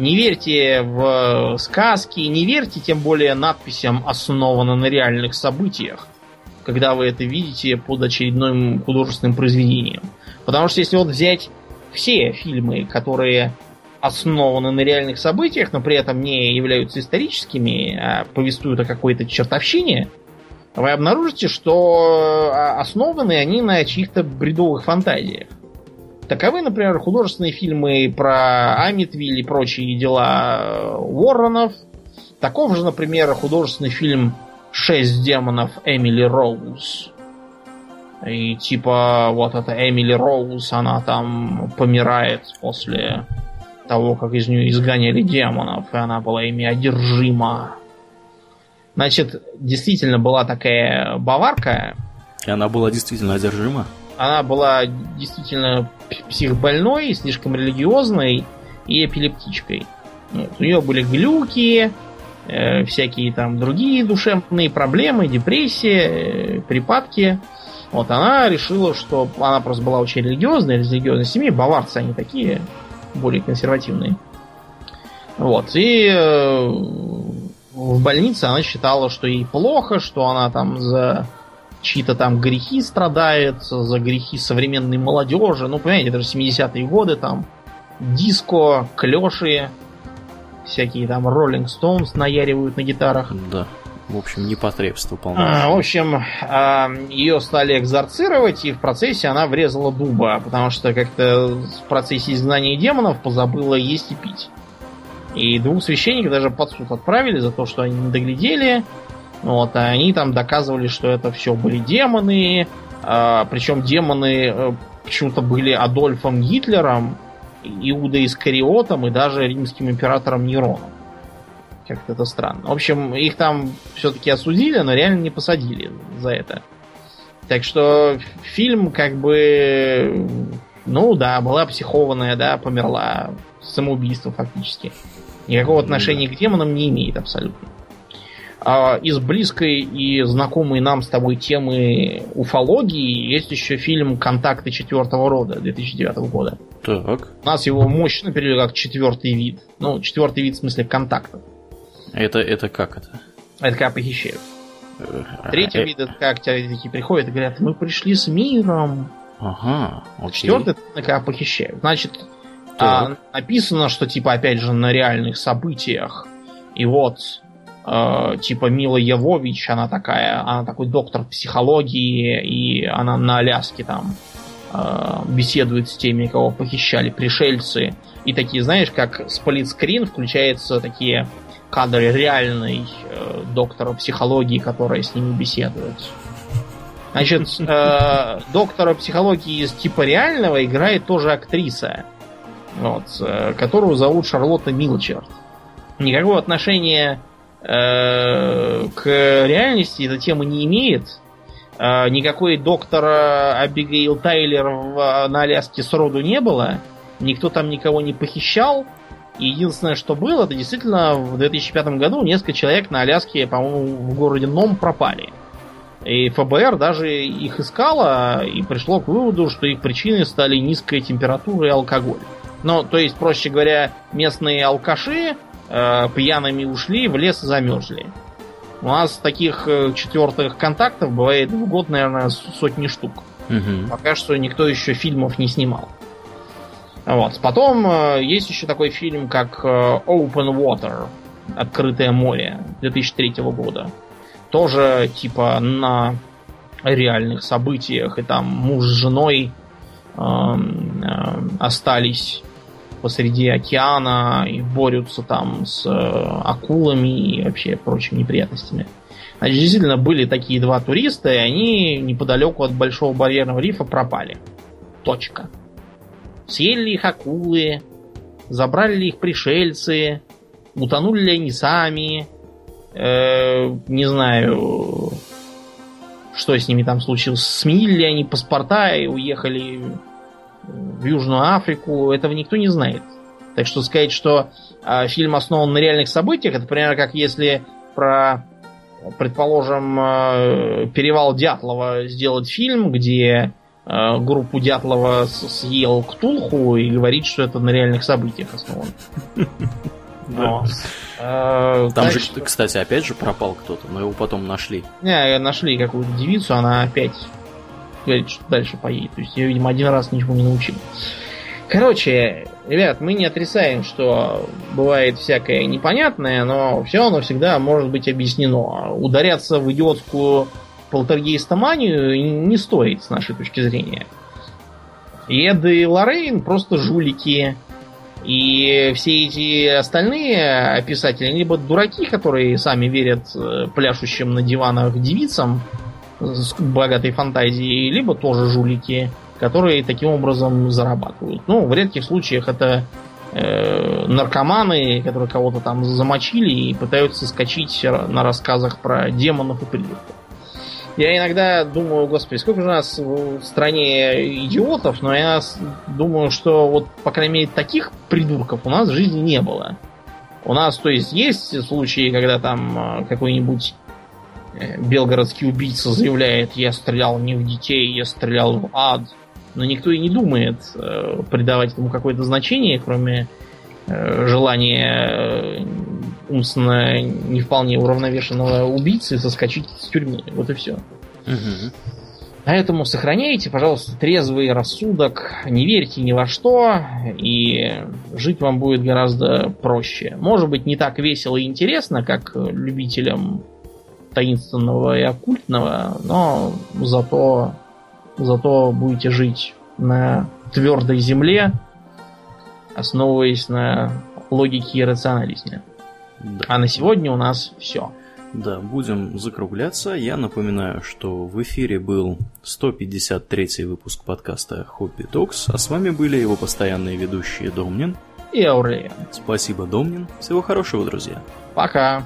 Не верьте в сказки, не верьте тем более надписям «основано на реальных событиях», когда вы это видите под очередным художественным произведением. Потому что если вот взять все фильмы, которые основаны на реальных событиях, но при этом не являются историческими, а повествуют о какой-то чертовщине, вы обнаружите, что а, основаны они на чьих-то бредовых фантазиях. Таковы, например, художественные фильмы про Амитвиль и прочие дела э, Уорренов. Таков же, например, художественный фильм «Шесть демонов Эмили Роуз». И типа вот эта Эмили Роуз, она там помирает после того, как из нее изгоняли демонов, и она была ими одержима. Значит, действительно была такая баварка. И она была действительно одержима? Она была действительно психбольной, слишком религиозной и эпилептичкой. Вот. У нее были глюки, э, всякие там другие душевные проблемы, депрессия, э, припадки. Вот она решила, что она просто была очень религиозной, религиозной семьи. Баварцы они такие, более консервативные. Вот. И э, в больнице она считала, что ей плохо, что она там за чьи-то там грехи страдает, за грехи современной молодежи. Ну, понимаете, это же 70-е годы, там диско, клеши, всякие там Rolling Stones наяривают на гитарах. Да. В общем, непотребство полное. А, в общем, а, ее стали экзорцировать, и в процессе она врезала дуба, потому что как-то в процессе изгнания демонов позабыла есть и пить. И двух священников даже под суд отправили за то, что они не доглядели. Вот, а они там доказывали, что это все были демоны. А, причем демоны а, почему-то были Адольфом Гитлером, Иудой Искариотом и даже римским императором Нероном. Как-то это странно. В общем, их там все-таки осудили, но реально не посадили за это. Так что фильм как бы... Ну да, была психованная, да, померла. Самоубийство фактически. Никакого отношения к демонам не имеет абсолютно. А из близкой и знакомой нам с тобой темы уфологии есть еще фильм «Контакты четвертого рода» 2009 года. Так. У нас его мощно перевели как четвертый вид. Ну, четвертый вид в смысле контактов. Это, это как это? Это когда похищают. Э, Третий э, вид это как такие приходят и говорят, мы пришли с миром. Ага, окей. Четвертый это когда похищают. Значит, а, написано, что типа опять же на реальных событиях. И вот э, типа Мила Явович, она такая, она такой доктор психологии, и она на Аляске там э, беседует с теми, кого похищали пришельцы. И такие, знаешь, как с политскрин включаются такие кадры реальной э, доктора психологии, которая с ними беседует. Значит, э, доктора психологии из типа реального играет тоже актриса, вот, э, которую зовут Шарлотта Милчерт. Никакого отношения к реальности эта тема не имеет. Э, никакой доктора Абигейл Тайлер в, на Аляске сроду не было. Никто там никого не похищал. Единственное, что было, это действительно в 2005 году несколько человек на Аляске, по-моему, в городе Ном пропали. И ФБР даже их искало и пришло к выводу, что их причиной стали низкая температура и алкоголь. Ну, то есть, проще говоря, местные алкаши э, пьяными ушли, в лес замерзли. У нас таких э, четвертых контактов бывает в год, наверное, сотни штук. Мгм. Пока что никто еще фильмов не снимал. Вот. Потом э, есть еще такой фильм, как э, Open Water, Открытое море 2003 года. Тоже типа на реальных событиях, и там муж с женой эм, эм, остались посреди океана и борются там с э, акулами и вообще прочими неприятностями. Значит, действительно были такие два туриста, и они неподалеку от Большого барьерного рифа пропали. Точка. Съели ли их акулы, забрали ли их пришельцы, утонули ли они сами, э, не знаю, что с ними там случилось, сменили ли они паспорта и уехали в Южную Африку, этого никто не знает. Так что сказать, что э, фильм основан на реальных событиях, это примерно как если про, предположим, э, перевал Дятлова сделать фильм, где э, группу Дятлова с- съел Ктулху и говорить, что это на реальных событиях основано. Вот. Э, Там так же, что- кстати, опять же пропал кто-то, но его потом нашли. Не, нашли какую-то девицу, она опять говорит, что дальше поедет. То есть ее, видимо, один раз ничего не научили. Короче, ребят, мы не отрицаем, что бывает всякое непонятное, но все оно всегда может быть объяснено. Ударяться в идиотскую полтергейстоманию не стоит, с нашей точки зрения. Эд и Лоррейн просто жулики. И все эти остальные писатели, либо дураки, которые сами верят э, пляшущим на диванах девицам с богатой фантазией, либо тоже жулики, которые таким образом зарабатывают. Ну, в редких случаях это э, наркоманы, которые кого-то там замочили и пытаются скачить на рассказах про демонов и призраков. Я иногда думаю, господи, сколько же у нас в стране идиотов, но я думаю, что вот, по крайней мере, таких придурков у нас в жизни не было. У нас, то есть, есть случаи, когда там э, какой-нибудь белгородский убийца заявляет, я стрелял не в детей, я стрелял в ад. Но никто и не думает э, придавать этому какое-то значение, кроме э, желания э, умственно не вполне уравновешенного убийцы соскочить с тюрьмы. Вот и все. Угу. Поэтому сохраняйте, пожалуйста, трезвый рассудок, не верьте ни во что, и жить вам будет гораздо проще. Может быть, не так весело и интересно, как любителям таинственного и оккультного, но зато, зато будете жить на твердой земле, основываясь на логике и рационализме. Да. А на сегодня у нас все. Да, будем закругляться. Я напоминаю, что в эфире был 153 выпуск подкаста Хобби Токс, а с вами были его постоянные ведущие Домнин и Аурелия. Спасибо, Домнин. Всего хорошего, друзья. Пока.